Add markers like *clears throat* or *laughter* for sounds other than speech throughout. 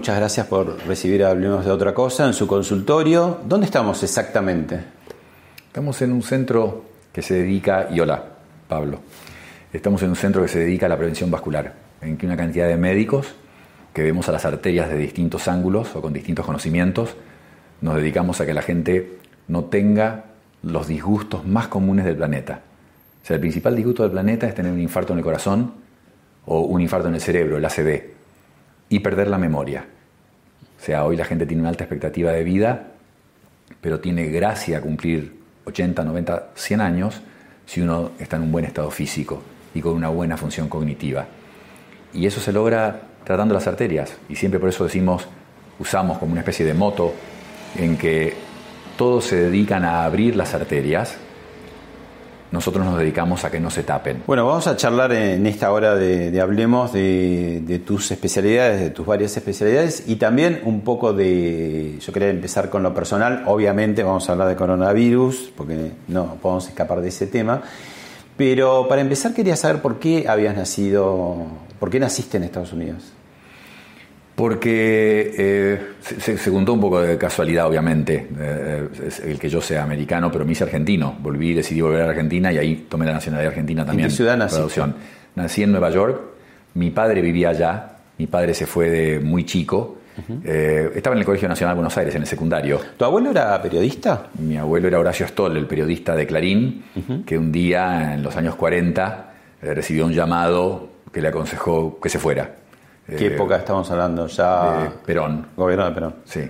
Muchas gracias por recibir Hablemos de otra cosa en su consultorio. ¿Dónde estamos exactamente? Estamos en un centro que se dedica, y hola, Pablo, estamos en un centro que se dedica a la prevención vascular, en que una cantidad de médicos que vemos a las arterias de distintos ángulos o con distintos conocimientos, nos dedicamos a que la gente no tenga los disgustos más comunes del planeta. O sea, el principal disgusto del planeta es tener un infarto en el corazón o un infarto en el cerebro, el ACV y perder la memoria. O sea, hoy la gente tiene una alta expectativa de vida, pero tiene gracia cumplir 80, 90, 100 años si uno está en un buen estado físico y con una buena función cognitiva. Y eso se logra tratando las arterias. Y siempre por eso decimos, usamos como una especie de moto en que todos se dedican a abrir las arterias nosotros nos dedicamos a que no se tapen. Bueno, vamos a charlar en esta hora de, Hablemos de, tus especialidades, de tus varias especialidades y también un poco de, yo quería empezar con lo personal, obviamente vamos a hablar de coronavirus, porque no podemos escapar de ese tema, pero para empezar quería saber por qué habías nacido, por qué naciste en Estados Unidos porque eh, se, se, juntó un poco de casualidad, obviamente, eh, el que yo sea americano, pero me hice argentino. Volví, decidí volver a Argentina y ahí tomé la nacionalidad argentina también. ¿En qué ciudad nací? Nací en Nueva York, mi padre vivía allá, mi padre se fue de muy chico. Eh, estaba en el Colegio Nacional de Buenos Aires, en el secundario. ¿Tu abuelo era periodista? Mi abuelo era Horacio Stoll, el periodista de Clarín, que un día, en los años 40, recibió un llamado que le aconsejó que se fuera ¿Qué eh, época estamos hablando? Ya. Perón. Gobierno de Perón. Sí.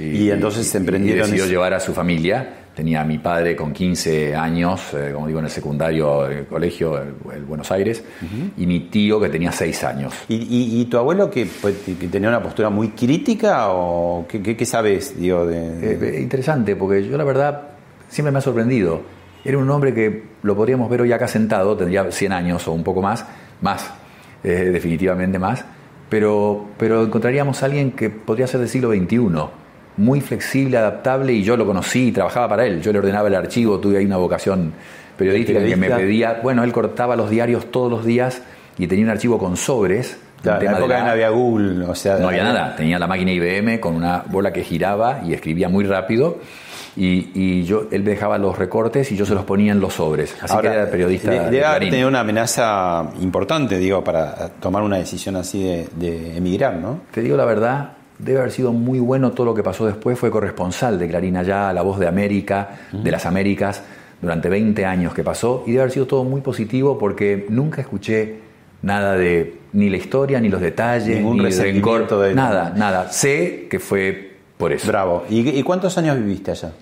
Y, entonces se emprendieron. Y decidió llevar a su familia. Tenía a mi padre con 15 años, eh, como digo, en el secundario, el colegio, en Buenos Aires, y mi tío que tenía 6 años. ¿Y, tu abuelo que, pues, que, tenía una postura muy crítica o qué, sabes? Digo, de, eh, interesante, porque yo la verdad siempre me ha sorprendido. Era un hombre que lo podríamos ver hoy acá sentado, tendría 100 años o un poco más, más, definitivamente más pero, pero encontraríamos a alguien que podría ser del siglo XXI, muy flexible, adaptable, y yo lo conocí y trabajaba para él. Yo le ordenaba el archivo, tuve ahí una vocación periodística que me pedía, bueno, él cortaba los diarios todos los días y tenía un archivo con sobres. la época no había Google, o sea... No había nada, tenía la máquina IBM con una bola que giraba y escribía muy rápido y, yo, él me dejaba los recortes y yo se los ponía en los sobres. Así que era periodista. Debe tener una amenaza importante, digo, para tomar una decisión así de, emigrar, ¿no? Te digo la verdad, debe haber sido muy bueno todo lo que pasó después. Fue corresponsal de Clarín allá, La Voz de América, de las Américas, durante 20 años que pasó. Y debe haber sido todo muy positivo porque nunca escuché nada de ni la historia, ni los detalles, Ningún ni rencor, de nada, nada. Sé que fue por eso. Bravo. ¿Y, cuántos años viviste allá?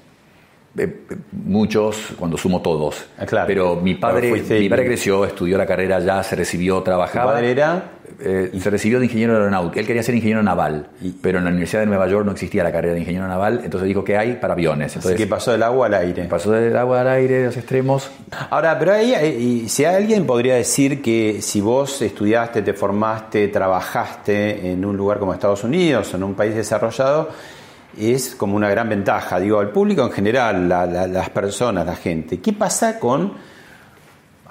Eh, muchos, cuando sumo todos. Ah, claro. Pero mi padre, mi padre creció, estudió la carrera allá, se recibió, trabajaba. ¿Tu padre era? Eh, se recibió de ingeniero aeronáutico. Él quería ser ingeniero naval, pero en la Universidad de Nueva York no existía la carrera de ingeniero naval, entonces dijo que hay para aviones. Entonces, Así que pasó del agua al aire. Pasó del agua al aire, de los extremos. Ahora, pero ahí, eh, si alguien podría decir que si vos estudiaste, te formaste, trabajaste en un lugar como Estados Unidos, en un país desarrollado, es como una gran ventaja, digo, al público en general, las personas, la gente. ¿Qué pasa con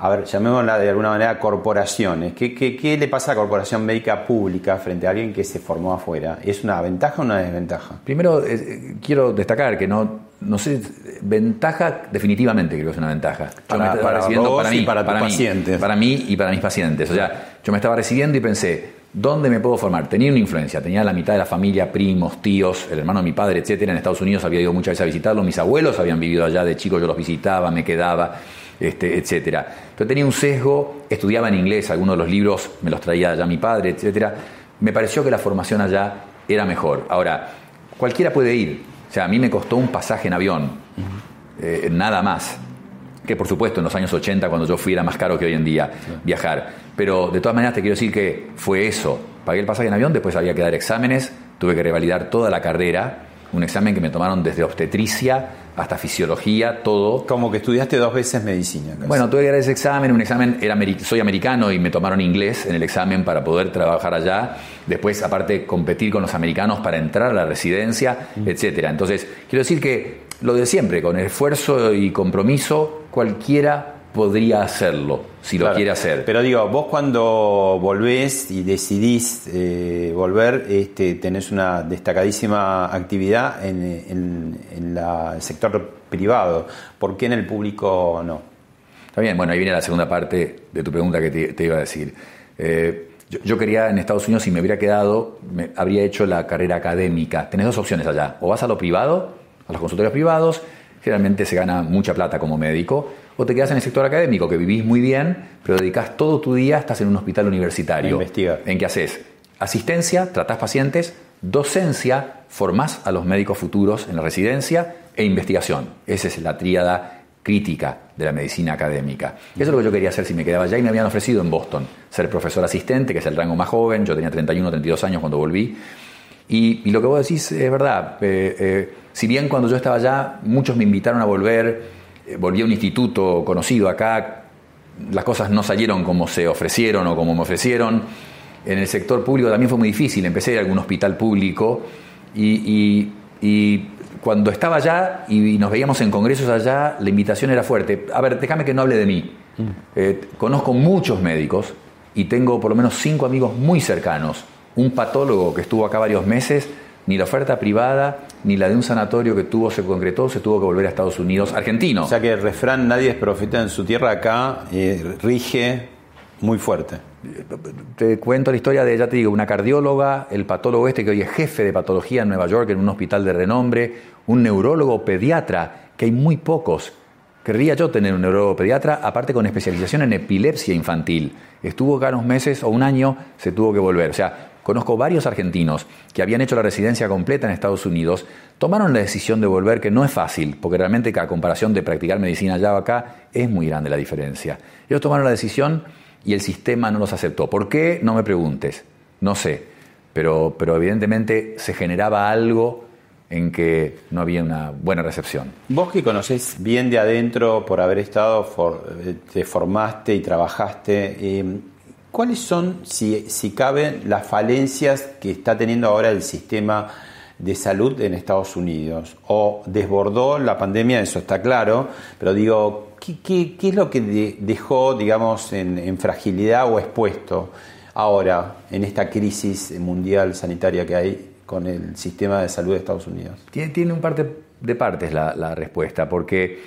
a ver, llamémosla de alguna manera corporaciones. ¿Qué, qué, le pasa a la corporación médica pública frente a alguien que se formó afuera? ¿Es una ventaja o una desventaja? Primero, eh, quiero destacar que no, no sé, ventaja definitivamente creo que es una ventaja. para, para, mí, y para, tus pacientes. Para mí y para mis pacientes. O sea, yo me estaba recibiendo y pensé, ¿Dónde me puedo formar? Tenía una influencia, tenía la mitad de la familia, primos, tíos, el hermano de mi padre, etcétera. En Estados Unidos había ido muchas veces a visitarlo, mis abuelos habían vivido allá de chico, yo los visitaba, me quedaba, este, etcétera. Entonces tenía un sesgo, estudiaba en inglés, algunos de los libros me los traía allá mi padre, etcétera. Me pareció que la formación allá era mejor. Ahora, cualquiera puede ir. O sea, a mí me costó un pasaje en avión, eh, nada más que por supuesto en los años 80 cuando yo fui era más caro que hoy en día viajar. Pero de todas maneras te quiero decir que fue eso. Pagué el pasaje en avión, después había que dar exámenes, tuve que revalidar toda la carrera, un examen que me tomaron desde obstetricia hasta fisiología, todo. Como que estudiaste dos veces medicina. Bueno, tuve que dar ese examen, un examen, era, soy americano y me tomaron inglés en el examen para poder trabajar allá. Después, aparte, competir con los americanos para entrar a la residencia, mm. etcétera. Entonces, quiero decir que lo de siempre, con esfuerzo y compromiso, cualquiera podría hacerlo, si lo quiere hacer. Pero digo, vos cuando volvés y decidís eh, volver, este, tenés una destacadísima actividad en, el sector privado. ¿Por qué en el público no? Está bien, bueno, ahí viene la segunda parte de tu pregunta que te, iba a decir. Eh, yo, quería en Estados Unidos, si me hubiera quedado, me, habría hecho la carrera académica. Tenés dos opciones allá. O vas a lo privado, a los consultorios privados, generalmente se gana mucha plata como médico, o te quedas en el sector académico, que vivís muy bien, pero dedicas todo tu día, estás en un hospital universitario. Investiga. ¿En qué haces? Asistencia, tratás pacientes, docencia, formás a los médicos futuros en la residencia e investigación. Esa es la tríada crítica de la medicina académica. Eso es lo que yo quería hacer si me quedaba allá y me habían ofrecido en Boston ser profesor asistente, que es el rango más joven, yo tenía 31 32 años cuando volví. Y, lo que vos decís es verdad. Eh, eh, si bien cuando yo estaba allá muchos me invitaron a volver, volví a un instituto conocido acá, las cosas no salieron como se ofrecieron o como me ofrecieron. En el sector público también fue muy difícil. Empecé en algún hospital público y, cuando estaba allá y nos veíamos en congresos allá, la invitación era fuerte. A ver, déjame que no hable de mí. Mm. Eh, conozco muchos médicos y tengo por lo menos cinco amigos muy cercanos. Un patólogo que estuvo acá varios meses ni la oferta privada ni la de un sanatorio que tuvo se concretó, se tuvo que volver a Estados Unidos, argentino. O sea que el refrán nadie es profeta en su tierra acá eh, rige muy fuerte. Te cuento la historia de, ya te digo, una cardióloga, el patólogo este que hoy es jefe de patología en Nueva York en un hospital de renombre, un neurólogo pediatra, que hay muy pocos. Querría yo tener un neurólogo pediatra, aparte con especialización en epilepsia infantil. Estuvo acá unos meses o un año, se tuvo que volver. O sea, Conozco varios argentinos que habían hecho la residencia completa en Estados Unidos, tomaron la decisión de volver, que no es fácil, porque realmente a comparación de practicar medicina allá o acá, es muy grande la diferencia. Ellos tomaron la decisión y el sistema no los aceptó. ¿Por qué? No me preguntes, no sé, pero, pero evidentemente se generaba algo en que no había una buena recepción. Vos que conocés bien de adentro por haber estado, eh, te formaste y trabajaste, eh, ¿Cuáles son, si, si caben, las falencias que está teniendo ahora el sistema de salud en Estados Unidos? ¿O desbordó la pandemia? Eso está claro, pero digo, ¿qué, es lo que dejó, digamos, en, fragilidad o expuesto ahora en esta crisis mundial sanitaria que hay con el sistema de salud de Estados Unidos? Tiene, un parte de partes la, respuesta, porque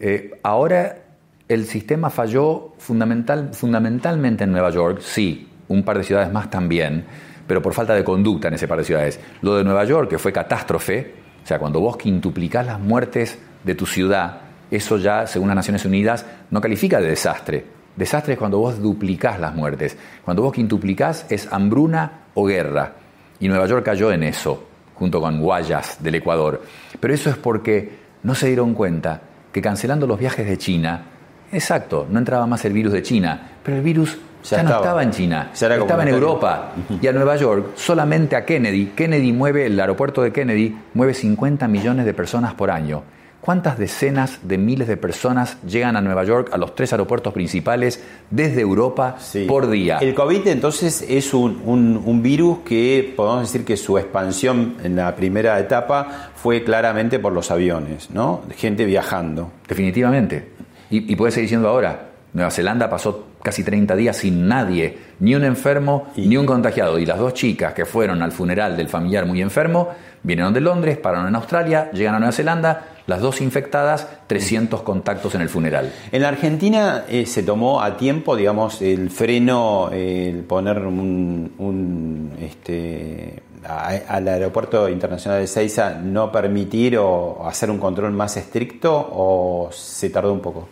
eh, ahora el sistema falló fundamental, fundamentalmente en Nueva York, sí, un par de ciudades más también, pero por falta de conducta en ese par de ciudades. Lo de Nueva York, que fue catástrofe, o sea, cuando vos quintuplicás las muertes de tu ciudad, eso ya, según las Naciones Unidas, no califica de desastre. Desastre es cuando vos duplicás las muertes. Cuando vos quintuplicás es hambruna o guerra. Y Nueva York cayó en eso, junto con Guayas del Ecuador. Pero eso es porque no se dieron cuenta que cancelando los viajes de China, Exacto, no entraba más el virus de China, pero el virus ya, no estaba en China, estaba en Europa y a Nueva York, solamente a Kennedy. Kennedy mueve, el aeropuerto de Kennedy mueve 50 millones de personas por año. ¿Cuántas decenas de miles de personas llegan a Nueva York, a los tres aeropuertos principales, desde Europa por día? El COVID entonces es un, un, virus que podemos decir que su expansión en la primera etapa fue claramente por los aviones, ¿no? Gente viajando. Definitivamente. Y, puede seguir siendo ahora. Nueva Zelanda pasó casi 30 días sin nadie, ni un enfermo, ni un contagiado. Y las dos chicas que fueron al funeral del familiar muy enfermo, vinieron de Londres, pararon en Australia, llegan a Nueva Zelanda, las dos infectadas, 300 contactos en el funeral. En la Argentina eh, se tomó a tiempo, digamos, el freno, el poner un, este, al aeropuerto internacional de Seiza no permitir o hacer un control más estricto o se tardó un poco?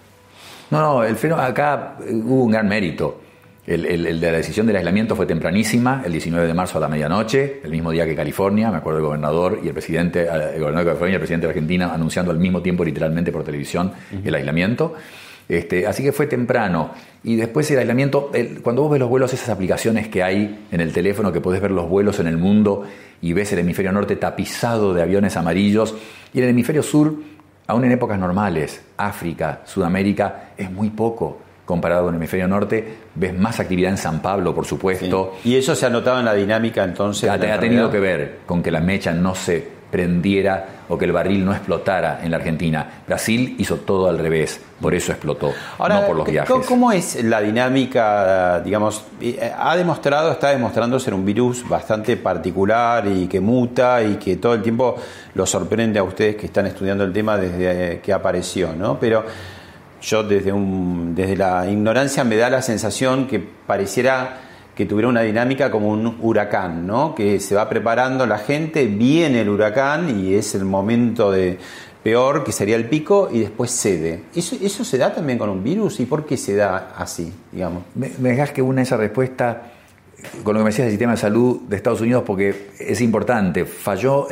No, no, el freno acá eh, hubo un gran mérito. El, de la decisión del aislamiento fue tempranísima, el 19 de marzo a la medianoche, el mismo día que California, me acuerdo el gobernador y el presidente, eh, el gobernador de California y el presidente de Argentina anunciando al mismo tiempo literalmente por televisión el aislamiento. Este, así que fue temprano. Y después el aislamiento, cuando vos ves los vuelos, esas aplicaciones que hay en el teléfono, que podés ver los vuelos en el mundo y ves el hemisferio norte tapizado de aviones amarillos, y en el hemisferio sur, aún en épocas normales, África, Sudamérica, es muy poco comparado con el hemisferio norte, ves más actividad en San Pablo, por supuesto. ¿Y eso se ha notado en la dinámica entonces? Ha, ha tenido que ver con que la mecha no se prendiera o que el barril no explotara en la Argentina. Brasil hizo todo al revés, por eso explotó, no por los viajes. ¿Cómo es la dinámica, digamos, eh, ha demostrado, está demostrando ser un virus bastante particular y que muta y que todo el tiempo lo sorprende a ustedes que están estudiando el tema desde que apareció, ¿no? Pero yo desde, un, desde la ignorancia me da la sensación que pareciera que tuviera una dinámica como un huracán, ¿no? Que se va preparando la gente, viene el huracán y es el momento de peor, que sería el pico, y después cede. ¿Eso, eso se da también con un virus? ¿Y por qué se da así, digamos? Me, me dejas que una esa respuesta con lo que me decías del sistema de salud de Estados Unidos, porque es importante, falló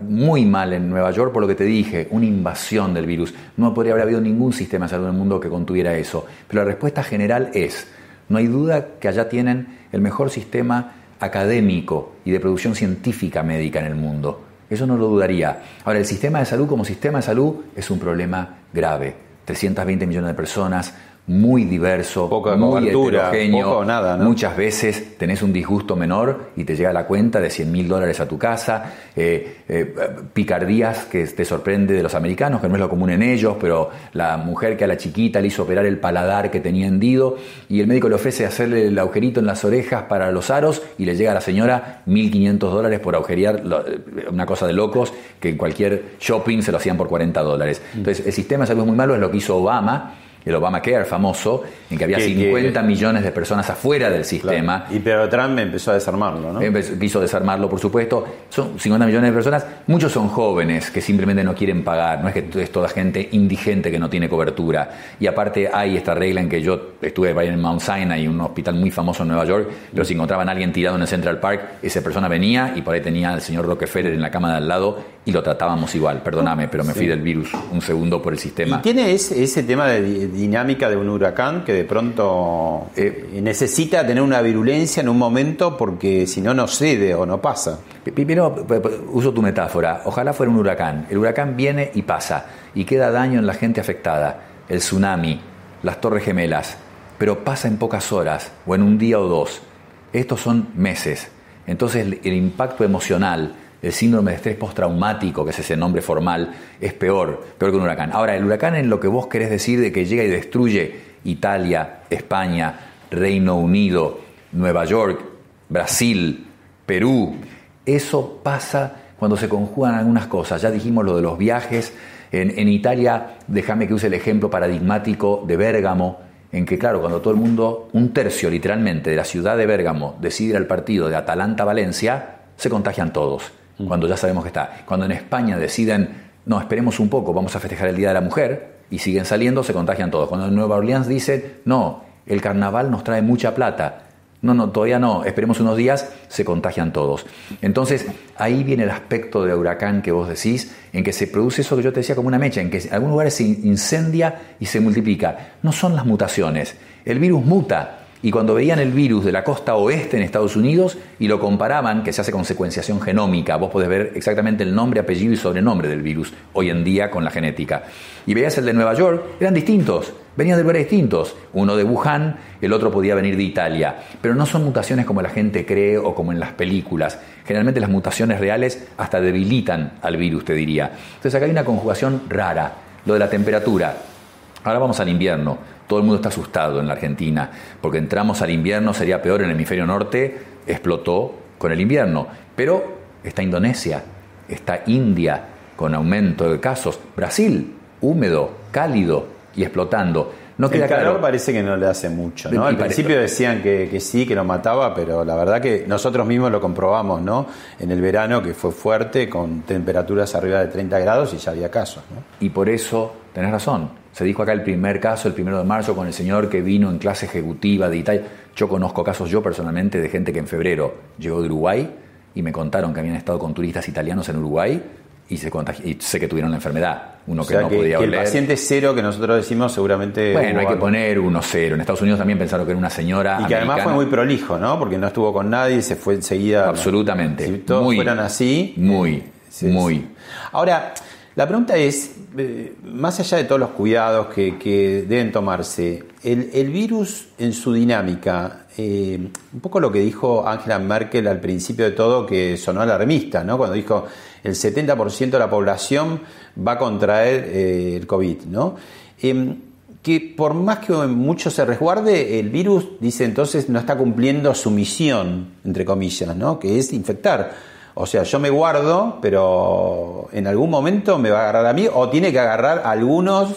muy mal en Nueva York por lo que te dije, una invasión del virus. No podría haber habido ningún sistema de salud en el mundo que contuviera eso. Pero la respuesta general es, no hay duda que allá tienen el mejor sistema académico y de producción científica médica en el mundo. Eso no lo dudaría. Ahora, el sistema de salud como sistema de salud es un problema grave. 320 millones de personas, muy diverso, Poca muy heterogéneo. nada, Muchas veces tenés un disgusto menor y te llega la cuenta de 100 mil dólares a tu casa. Eh, eh, picardías que te sorprende de los americanos, que no es lo común en ellos, pero la mujer que a la chiquita le hizo operar el paladar que tenía hendido y el médico le ofrece hacerle el agujerito en las orejas para los aros y le llega a la señora 1.500 dólares por agujerear, eh, una cosa de locos que en cualquier shopping se lo hacían por 40 dólares. Mm. Entonces, el sistema de salud es muy malo, es lo que hizo Obama el Obamacare famoso, en que había 50 millones de personas afuera del sistema. Y pero Trump empezó a desarmarlo, ¿no? quiso desarmarlo, por supuesto. Son 50 millones de personas. Muchos son jóvenes que simplemente no quieren pagar. No es que es toda gente indigente que no tiene cobertura. Y aparte hay esta regla en que yo estuve en Mount Sinai, un hospital muy famoso en Nueva York, pero si encontraban a alguien tirado en el Central Park, esa persona venía y por ahí tenía al señor Rockefeller en la cama de al lado y lo tratábamos igual. Perdóname, pero me fui del virus un segundo por el sistema. ¿Y tiene ese, ese tema de dinámica de un huracán que de pronto eh, necesita tener una virulencia en un momento porque si no, no cede o no pasa. Primero, uso tu metáfora. Ojalá fuera un huracán. El huracán viene y pasa y queda daño en la gente afectada. El tsunami, las torres gemelas. Pero pasa en pocas horas o en un día o dos. Estos son meses. Entonces el impacto emocional, el síndrome de estrés postraumático, que es ese nombre formal, es peor, peor que un huracán. Ahora, el huracán en lo que vos querés decir de que llega y destruye Italia, España, Reino Unido, Nueva York, Brasil, Perú, eso pasa cuando se conjugan algunas cosas. Ya dijimos lo de los viajes. En, en Italia, déjame que use el ejemplo paradigmático de Bérgamo, en que, claro, cuando todo el mundo, un tercio literalmente de la ciudad de Bérgamo, decide ir al partido de Atalanta-Valencia, se contagian todos cuando ya sabemos que está. Cuando en España deciden, no, esperemos un poco, vamos a festejar el Día de la Mujer, y siguen saliendo, se contagian todos. Cuando en Nueva Orleans dicen, no, el carnaval nos trae mucha plata, no, no, todavía no, esperemos unos días, se contagian todos. Entonces, ahí viene el aspecto de huracán que vos decís, en que se produce eso que yo te decía como una mecha, en que en algunos lugares se incendia y se multiplica. No son las mutaciones, el virus muta, y cuando veían el virus de la costa oeste en Estados Unidos y lo comparaban, que se hace con secuenciación genómica, vos podés ver exactamente el nombre, apellido y sobrenombre del virus hoy en día con la genética. Y veías el de Nueva York, eran distintos, venían de lugares distintos. Uno de Wuhan, el otro podía venir de Italia. Pero no son mutaciones como la gente cree o como en las películas. Generalmente las mutaciones reales hasta debilitan al virus, te diría. Entonces acá hay una conjugación rara, lo de la temperatura. Ahora vamos al invierno. Todo el mundo está asustado en la Argentina, porque entramos al invierno, sería peor en el hemisferio norte, explotó con el invierno. Pero está Indonesia, está India con aumento de casos, Brasil, húmedo, cálido y explotando. No el calor parece que no le hace mucho, ¿no? Al principio decían que, sí, que lo mataba, pero la verdad que nosotros mismos lo comprobamos, ¿no? En el verano que fue fuerte, con temperaturas arriba de 30 grados y ya había casos, ¿no? Y por eso, tenés razón, se dijo acá el primer caso, el primero de marzo, con el señor que vino en clase ejecutiva de Italia. Yo conozco casos yo personalmente de gente que en febrero llegó de Uruguay y me contaron que habían estado con turistas italianos en Uruguay y, se y sé que tuvieron la enfermedad. Uno que no podía que El paciente cero que nosotros decimos seguramente. Bueno, hay que poner uno cero. En Estados Unidos también pensaron que era una señora. Y que además fue muy prolijo, ¿no? Porque no estuvo con nadie, se fue enseguida. Absolutamente. Si todos fueran así. Muy, muy. Ahora, la pregunta es, eh, más allá de todos los cuidados que, deben tomarse, el, virus en su dinámica, eh, un poco lo que dijo Angela Merkel al principio de todo, que sonó alarmista, ¿no? cuando dijo el 70% de la población va a contraer eh, el COVID, ¿no? Em, que por más que mucho se resguarde, el virus, dice entonces, no está cumpliendo su misión, entre comillas, ¿no? que es infectar. O sea, yo me guardo, pero en algún momento me va a agarrar a mí o tiene que agarrar a algunos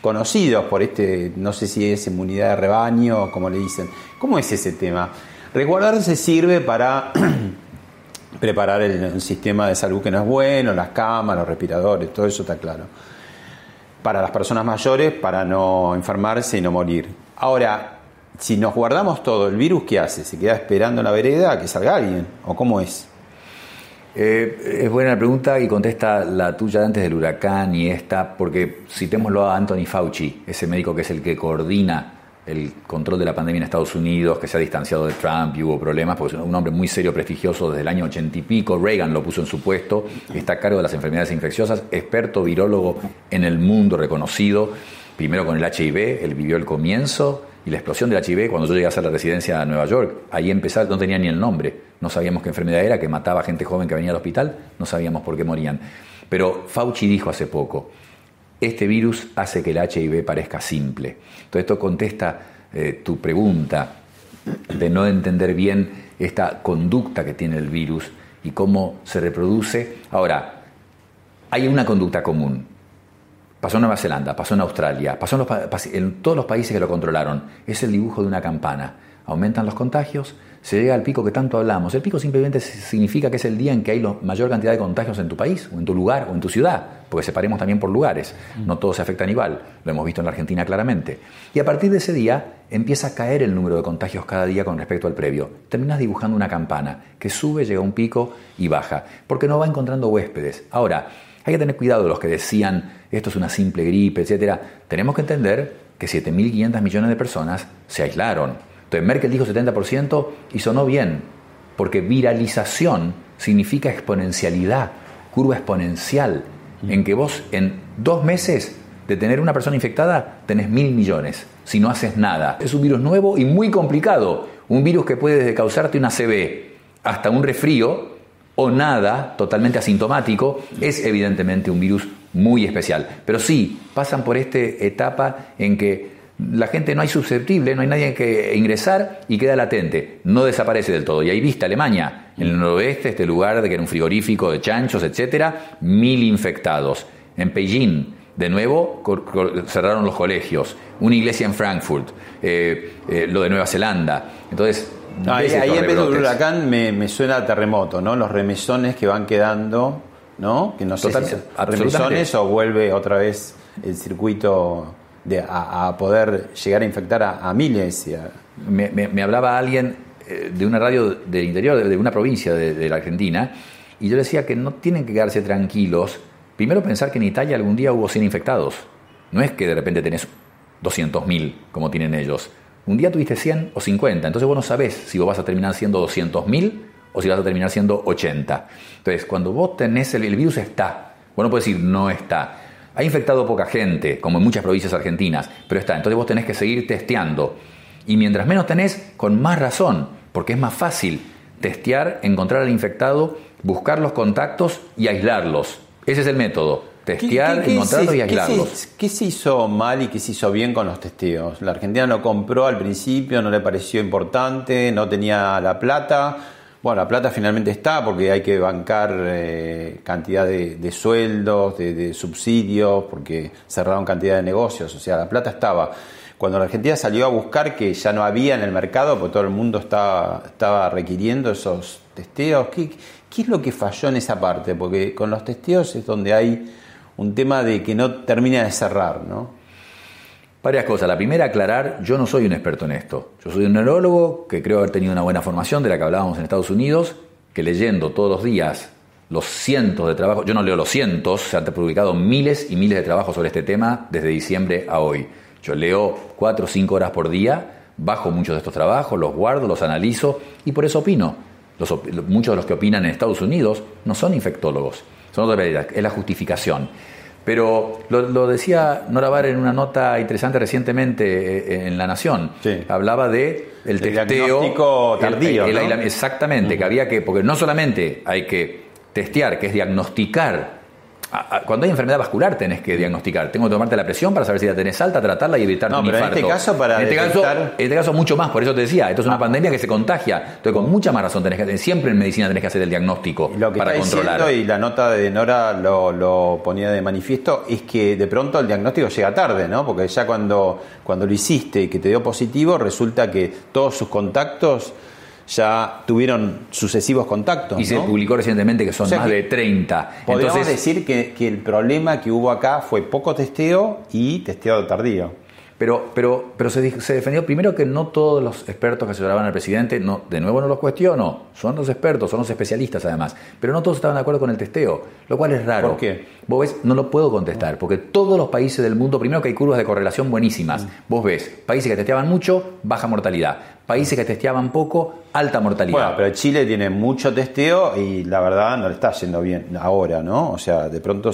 conocidos por este, no sé si es inmunidad de rebaño o como le dicen. ¿Cómo es ese tema? Resguardarse sirve para *clears throat* preparar el, sistema de salud que no es bueno, las camas, los respiradores, todo eso está claro. Para las personas mayores, para no enfermarse y no morir. Ahora, si nos guardamos todo, ¿el virus qué hace? ¿Se queda esperando en la vereda a que salga alguien? ¿O cómo es? Eh, es buena la pregunta y contesta la tuya antes del huracán y esta, porque citémoslo a Anthony Fauci, ese médico que es el que coordina el control de la pandemia en Estados Unidos, que se ha distanciado de Trump y hubo problemas, porque es un hombre muy serio, prestigioso desde el año ochenta y pico, Reagan lo puso en su puesto, está a cargo de las enfermedades infecciosas, experto virólogo en el mundo reconocido, primero con el HIV, él vivió el comienzo y la explosión del HIV cuando yo llegué a hacer la residencia a Nueva York, ahí empezar, no tenía ni el nombre, no sabíamos qué enfermedad era, que mataba a gente joven que venía al hospital, no sabíamos por qué morían. Pero Fauci dijo hace poco, este virus hace que el HIV parezca simple. Entonces esto contesta eh, tu pregunta de no entender bien esta conducta que tiene el virus y cómo se reproduce. Ahora, hay una conducta común. Pasó en Nueva Zelanda, pasó en Australia, pasó en todos los países que lo controlaron. Es el dibujo de una campana. Aumentan los contagios, se llega al pico que tanto hablamos. El pico simplemente significa que es el día en que hay la mayor cantidad de contagios en tu país, o en tu lugar, o en tu ciudad, porque separemos también por lugares. No todos se afectan igual, lo hemos visto en la Argentina claramente. Y a partir de ese día empieza a caer el número de contagios cada día con respecto al previo. Terminas dibujando una campana que sube, llega a un pico y baja, porque no va encontrando huéspedes. Ahora, hay que tener cuidado de los que decían esto es una simple gripe, etc. Tenemos que entender que 7.500 millones de personas se aislaron entonces Merkel dijo 70% y sonó bien, porque viralización significa exponencialidad, curva exponencial, mm. en que vos en dos meses de tener una persona infectada tenés mil millones, si no haces nada. Es un virus nuevo y muy complicado, un virus que puede desde causarte una CB hasta un resfrío o nada, totalmente asintomático, es evidentemente un virus muy especial. Pero sí, pasan por esta etapa en que la gente no hay susceptible, no hay nadie que ingresar y queda latente, no desaparece del todo. Y ahí viste Alemania, en el noroeste, este lugar de que era un frigorífico de chanchos, etcétera, mil infectados. En Beijing, de nuevo, cerraron los colegios, una iglesia en Frankfurt, eh, eh, lo de Nueva Zelanda. Entonces, ahí, en vez de huracán me, suena a terremoto, ¿no? Los remesones que van quedando, ¿no? Que no sé remesones o vuelve otra vez el circuito a, poder llegar a infectar a, miles. Me, hablaba alguien eh, de una radio del interior, de, una provincia de, la Argentina, y yo decía que no tienen que quedarse tranquilos. Primero pensar que en Italia algún día hubo 100 infectados. No es que de repente tenés 200.000 como tienen ellos. Un día tuviste 100 o 50, entonces vos no sabés si vos vas a terminar siendo 200.000 o si vas a terminar siendo 80. Entonces, cuando vos tenés el, el virus está, vos no puedes decir no está. Ha infectado poca gente, como en muchas provincias argentinas, pero está. Entonces vos tenés que seguir testeando. Y mientras menos tenés, con más razón, porque es más fácil testear, encontrar al infectado, buscar los contactos y aislarlos. Ese es el método. testear, encontrarlos y aislarlos. ¿qué se, hizo mal y qué se hizo bien con los testeos? La Argentina lo compró al principio, no le pareció importante, no tenía la plata. Bueno, la plata finalmente está porque hay que bancar eh, cantidad de, sueldos, de, subsidios, porque cerraron cantidad de negocios. O sea, la plata estaba. Cuando la Argentina salió a buscar que ya no había en el mercado, porque todo el mundo estaba, estaba requiriendo esos testeos, ¿qué, ¿qué es lo que falló en esa parte? Porque con los testeos es donde hay un tema de que no termina de cerrar, ¿no? Varias cosas. La primera, aclarar, yo no soy un experto en esto. Yo soy un neurólogo que creo haber tenido una buena formación de la que hablábamos en Estados Unidos, que leyendo todos los días los cientos de trabajos, yo no leo los cientos, se han publicado miles y miles de trabajos sobre este tema desde diciembre a hoy. Yo leo cuatro o cinco horas por día, bajo muchos de estos trabajos, los guardo, los analizo y por eso opino. muchos de los que opinan en Estados Unidos no son infectólogos, son otra realidad, es la justificación. Pero lo, decía Nora Bar en una nota interesante recientemente eh, en La Nación. Hablaba de el, testeo. tardío. exactamente, que había que, porque no solamente hay que testear, que es diagnosticar cuando hay enfermedad vascular tenés que diagnosticar. Tengo que tomarte la presión para saber si la tenés alta, tratarla y evitar no, un pero En este caso, para en este, caso, en este caso, mucho más. Por eso te decía, esto es una ah. pandemia que se contagia. Entonces, con mucha más razón tenés que siempre en medicina tenés que hacer el diagnóstico lo que para está controlar. y la nota de Nora lo, lo, ponía de manifiesto, es que de pronto el diagnóstico llega tarde, ¿no? Porque ya cuando, cuando lo hiciste y que te dio positivo, resulta que todos sus contactos ya tuvieron sucesivos contactos. Y se publicó recientemente que son más de 30. Podríamos decir que, que, el problema que hubo acá fue poco testeo y testeo tardío. Pero, pero, pero se, se, defendió primero que no todos los expertos que asesoraban al presidente, no, de nuevo no los cuestiono, son los expertos, son los especialistas además, pero no todos estaban de acuerdo con el testeo, lo cual es raro. ¿Por qué? Vos ves, no lo puedo contestar, porque todos los países del mundo, primero que hay curvas de correlación buenísimas, mm. vos ves, países que testeaban mucho, baja mortalidad, países que testeaban poco, alta mortalidad. Bueno, pero Chile tiene mucho testeo y la verdad no le está yendo bien ahora, ¿no? O sea, de pronto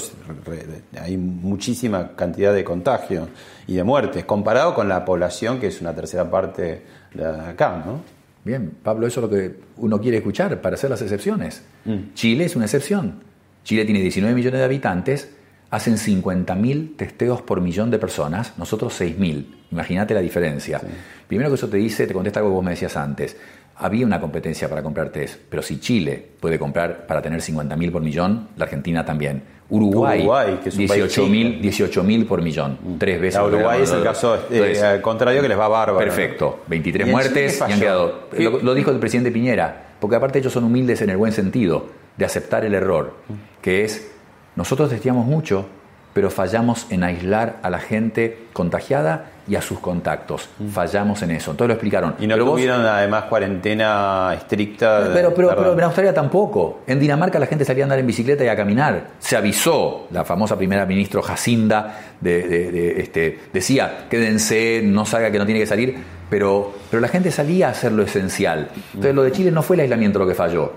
hay muchísima cantidad de contagios y de muertes, comparado con la población que es una tercera parte de acá, ¿no? Bien, Pablo, eso es lo que uno quiere escuchar para hacer las excepciones. Mm. Chile es una excepción. Chile tiene 19 millones de habitantes, hacen 50.000 testeos por millón de personas, nosotros 6.000. Imagínate la diferencia. Primero que eso te dice, te contesta algo que vos me decías antes había una competencia para comprar test, pero si Chile puede comprar para tener 50.000 por millón, la Argentina también. Uruguay, 18.000 por millón, mm. tres veces. Uruguay es el caso eh, contrario que les va bárbaro. Perfecto, 23 muertes y han quedado. Lo, dijo el presidente Piñera, porque aparte ellos son humildes en el buen sentido de aceptar el error, que es nosotros testeamos mucho, pero fallamos en aislar a la gente contagiada y a sus contactos. Mm. Fallamos en eso. Entonces lo explicaron. Y no tuvieron además cuarentena estricta. Pero, pero, pero, en Australia tampoco. En Dinamarca la gente salía a andar en bicicleta y a caminar. Se avisó, la famosa primera ministra Jacinda de, este, decía, quédense, no salga que no tiene que salir. Pero, pero la gente salía a hacer lo esencial. Entonces lo de Chile no fue el aislamiento lo que falló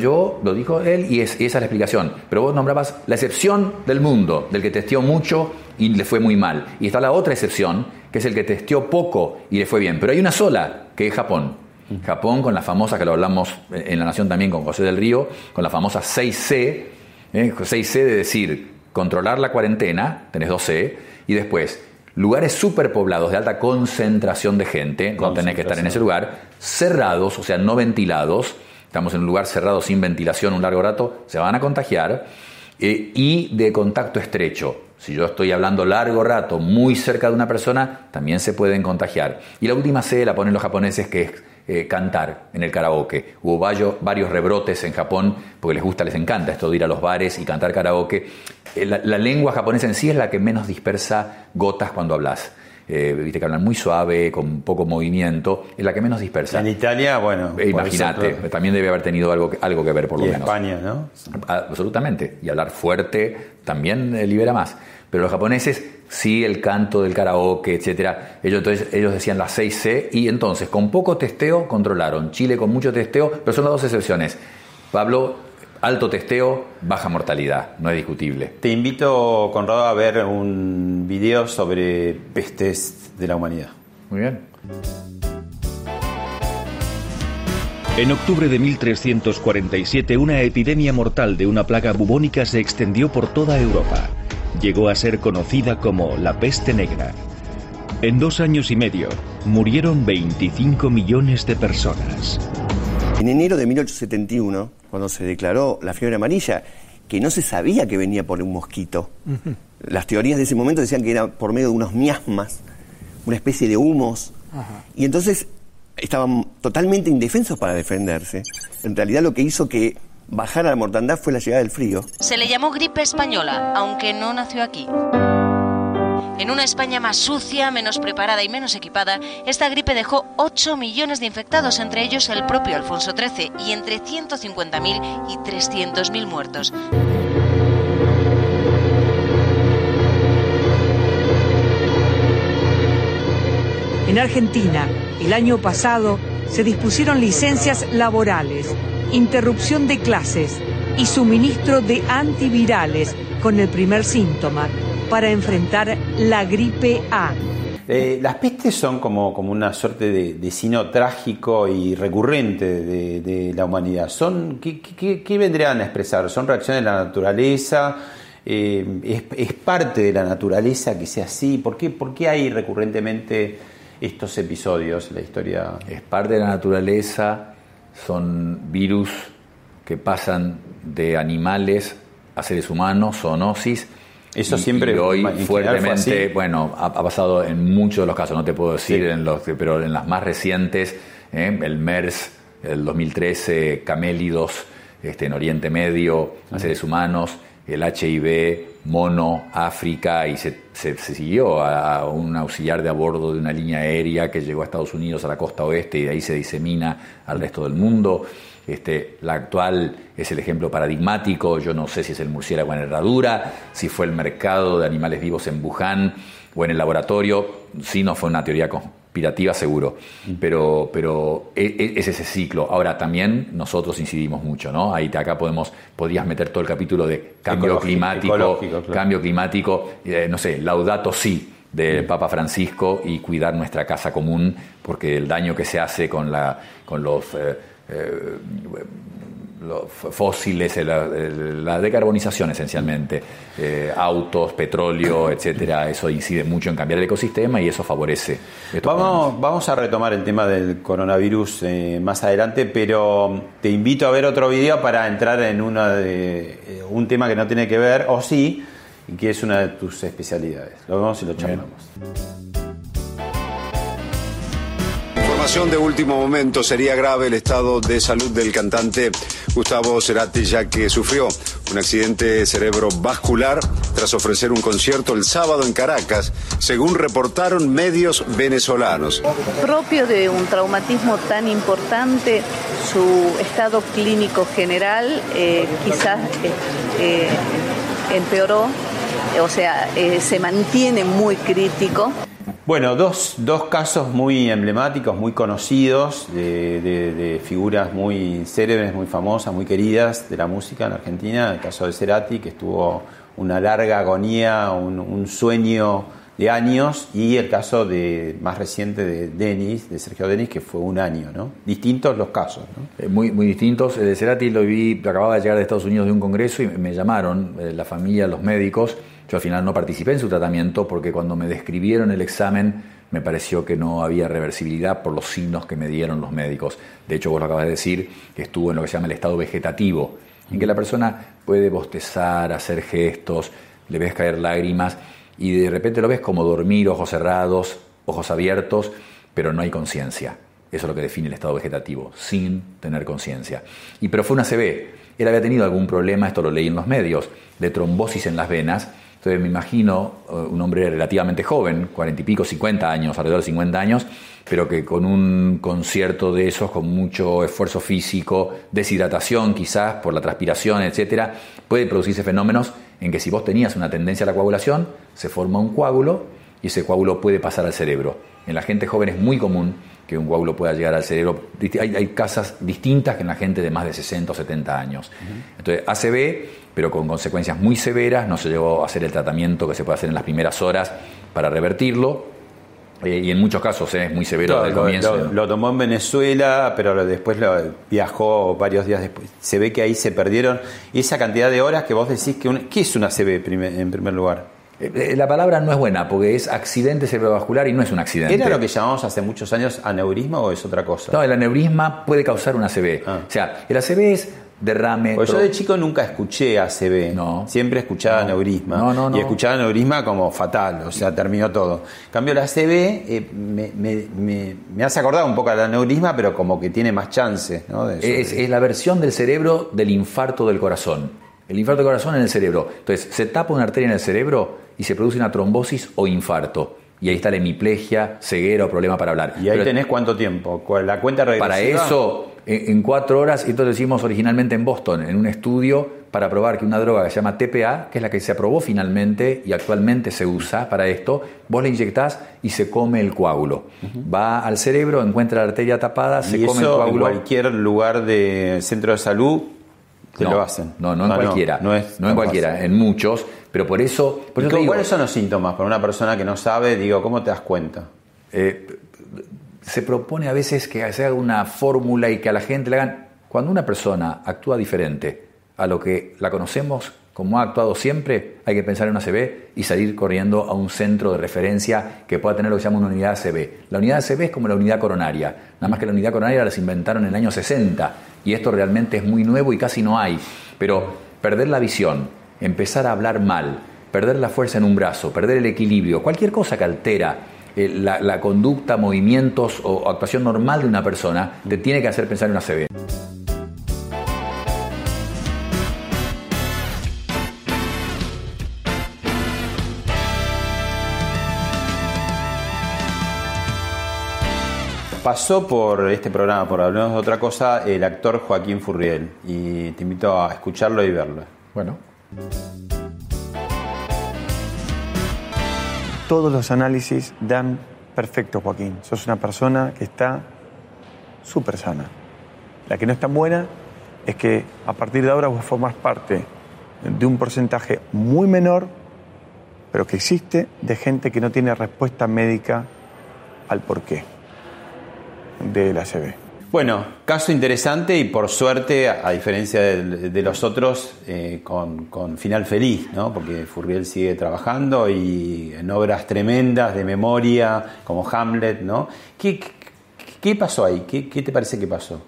yo lo dijo él, y, es, esa es la explicación. Pero vos nombrabas la excepción del mundo, del que testeó mucho y le fue muy mal. Y está la otra excepción, que es el que testeó poco y le fue bien. Pero hay una sola, que es Japón. Japón con la famosa, que lo hablamos en La Nación también con José del Río, con la famosa 6C, 6C de decir, controlar la cuarentena, tenés 2C, y después lugares superpoblados de alta concentración de gente, no tenés que estar en ese lugar, cerrados, o sea, no ventilados, estamos en un lugar cerrado sin ventilación un largo rato, se van a contagiar, eh, y de contacto estrecho. Si yo estoy hablando largo rato muy cerca de una persona, también se pueden contagiar. Y la última C la ponen los japoneses que es eh, cantar en el karaoke. Hubo varios, rebrotes en Japón porque les gusta, les encanta esto de ir a los bares y cantar karaoke. Eh, la, la lengua japonesa en sí es la que menos dispersa gotas cuando hablas eh, viste que hablan muy suave, con poco movimiento, es la que menos dispersa. En Italia, bueno. Eh, imagínate, también debe haber tenido algo, algo que ver por lo y menos. España, ¿no? Absolutamente. Y hablar fuerte también eh, libera más. Pero los japoneses, sí, el canto del karaoke, etcétera. Ellos, entonces, ellos decían las 6C y entonces con poco testeo controlaron. Chile con mucho testeo, pero son las dos excepciones. Pablo alto testeo, baja mortalidad, no es discutible. Te invito, Conrado, a ver un video sobre pestes de la humanidad. Muy bien. En octubre de 1347, una epidemia mortal de una plaga bubónica se extendió por toda Europa. llegó a ser conocida como la peste negra. En dos años y medio murieron 25 millones de personas. En enero de 1871, cuando se declaró la fiebre amarilla, que no se sabía que venía por un mosquito. Las teorías de ese momento decían que era por medio de unos miasmas, una especie de humos. Y entonces estaban totalmente indefensos para defenderse. En realidad lo que hizo que bajara la mortandad fue la llegada del frío. Se le llamó gripe española, aunque no nació aquí. En una España más sucia, menos preparada y menos equipada, esta gripe dejó 8 millones de infectados, entre ellos el propio Alfonso XIII, y entre 150.000 y 300.000 muertos. En Argentina, el año pasado, se dispusieron licencias laborales, interrupción de clases y suministro de antivirales con el primer síntoma para enfrentar la gripe A. Eh, las pestes son como, como una suerte de, de sino trágico y recurrente de, de la humanidad. Son, ¿qué, qué, qué, vendrían a expresar? ¿Son reacciones de la naturaleza? Eh, es, es, parte de la naturaleza que sea así? ¿Por qué, ¿Por qué hay recurrentemente estos episodios en la historia? Es parte de la naturaleza, son virus que pasan de animales a seres humanos, zoonosis eso y, siempre. Y hoy fuertemente, bueno, ha, ha, pasado en muchos de los casos, no te puedo decir, sí. en los, pero en las más recientes, ¿eh? el MERS, el 2013, camélidos este, en Oriente Medio, a seres humanos, el HIV, mono, África, y se, se, se, siguió a un auxiliar de a bordo de una línea aérea que llegó a Estados Unidos, a la costa oeste, y de ahí se disemina al resto del mundo. Este, la actual es el ejemplo paradigmático, yo no sé si es el murciélago en herradura, si fue el mercado de animales vivos en Wuhan o en el laboratorio, si no fue una teoría conspirativa seguro, pero, pero es ese ciclo. Ahora también nosotros incidimos mucho, ¿no? Ahí acá podemos, podrías meter todo el capítulo de cambio climático, claro. cambio climático, eh, no sé, laudato si del Papa Francisco y cuidar nuestra casa común, porque el daño que se hace con, la, con los... Eh, eh, los fósiles, la, la, decarbonización esencialmente, eh, autos, petróleo, etcétera, eso incide mucho en cambiar el ecosistema y eso favorece. Vamos, vamos a retomar el tema del coronavirus eh, más adelante, pero te invito a ver otro video para entrar en una de, eh, un tema que no tiene que ver, o sí, y que es una de tus especialidades. Lo vemos y lo charlamos. De último momento sería grave el estado de salud del cantante Gustavo Cerati ya que sufrió un accidente cerebrovascular tras ofrecer un concierto el sábado en Caracas, según reportaron medios venezolanos. Propio de un traumatismo tan importante, su estado clínico general eh, quizás eh, eh, empeoró, o sea, se mantiene muy crítico. Bueno, dos, dos, casos muy emblemáticos, muy conocidos, de, de, figuras muy célebres, muy famosas, muy queridas de la música en Argentina. El caso de Cerati, que estuvo una larga agonía, un, un sueño de años, y el caso de, más reciente de Denis, de Sergio Denis, que fue un año, ¿no? Distintos los casos, ¿no? Eh, muy, muy distintos. El de Cerati lo vi, acababa de llegar de Estados Unidos de un congreso y me llamaron, eh, la familia, los médicos, yo al final no participé en su tratamiento porque cuando me describieron el examen me pareció que no había reversibilidad por los signos que me dieron los médicos. De hecho, vos lo acabas de decir, que estuvo en lo que se llama el estado vegetativo, en que la persona puede bostezar, hacer gestos, le ves caer lágrimas y de repente lo ves como dormir, ojos cerrados, ojos abiertos, pero no hay conciencia. Eso es lo que define el estado vegetativo, sin tener conciencia. Y pero fue una CB. Él había tenido algún problema, esto lo leí en los medios, de trombosis en las venas, entonces me imagino uh, un hombre relativamente joven, cuarenta y pico, cincuenta años, alrededor de 50 años, pero que con un concierto de esos, con mucho esfuerzo físico, deshidratación quizás por la transpiración, etcétera, puede producirse fenómenos en que si vos tenías una tendencia a la coagulación, se forma un coágulo y ese coágulo puede pasar al cerebro. En la gente joven es muy común que un coágulo pueda llegar al cerebro. Hay, hay casas distintas que en la gente de más de 60 o 70 años. Uh -huh. Entonces, ACV, pero con consecuencias muy severas, no se llegó a hacer el tratamiento que se puede hacer en las primeras horas para revertirlo. Eh, y en muchos casos eh, es muy severo Claro, del lo, comienzo. lo- lo tomó en Venezuela, pero después lo viajó varios días después. Se ve que ahí se perdieron esa cantidad de horas que vos decís que... un- ¿Qué es una CB en primer lugar? Eh, eh, la palabra no es buena porque es accidente cerebrovascular y no es un accidente. ¿Era lo que llamamos hace muchos años aneurisma o es otra cosa? No, el aneurisma puede causar una ACV. Ah. O sea, el ACV es derrame. Yo de chico nunca escuché ACV. No. Siempre escuchaba aneurisma. No, no, no. Y escuchaba aneurisma como fatal, o sea, terminó todo. En cambio, la ACV eh, me, me- me- me hace acordar un poco al aneurisma, pero como que tiene más chance. ¿no? De es la versión del cerebro del infarto del corazón. El infarto del corazón en el cerebro. Entonces, se tapa una arteria en el cerebro y se produce una trombosis o infarto. Y ahí está la hemiplegia, ceguera o problema para hablar. y ahí Pero tenés cuánto tiempo. ¿Cuál- ¿La cuenta regresiva? para eso, en, en cuatro horas, esto lo hicimos originalmente en Boston, en un estudio para probar que una droga que se llama TPA, que es la que se aprobó finalmente y actualmente se usa para esto, vos la inyectás y se come el coágulo. Va al cerebro, encuentra la arteria tapada, se come el en coágulo. cualquier lugar de centro de salud no, lo hacen. No, no en Ah, cualquiera. No, es no en cualquiera, fácil. en muchos. Pero por eso. Por ¿Y eso ¿Cuáles son los síntomas para una persona que no sabe? Digo, ¿cómo te das cuenta? eh, se propone a veces que se haga una fórmula y que a la gente le hagan. Cuando una persona actúa diferente a lo que la conocemos como ha actuado siempre, hay que pensar en una CB y salir corriendo a un centro de referencia que pueda tener lo que se llama una unidad CB. La unidad CB es como la unidad coronaria, nada más que la unidad coronaria las inventaron en el año 60 y esto realmente es muy nuevo y casi no hay. Pero perder la visión, empezar a hablar mal, perder la fuerza en un brazo, perder el equilibrio, cualquier cosa que altera eh, la, conducta, movimientos o, o actuación normal de una persona, te tiene que hacer pensar en una CB. Pasó por este programa, por Hablemos de otra cosa, el actor Joaquín Furriel. Y te invito a escucharlo y verlo. Bueno, Todos los análisis dan perfecto, Joaquín. Sos una persona que está súper sana. La que no es tan buena es que a partir de ahora vos formás parte de un porcentaje muy menor, pero que existe, de gente que no tiene respuesta médica al porqué de la CB. Bueno, caso interesante y por suerte, a, a diferencia de, de los otros, eh, con, con final feliz, ¿no? Porque Furriel sigue trabajando y en obras tremendas de memoria, como Hamlet, ¿no? ¿Qué, qué, qué pasó ahí? ¿Qué, ¿Qué te parece que pasó?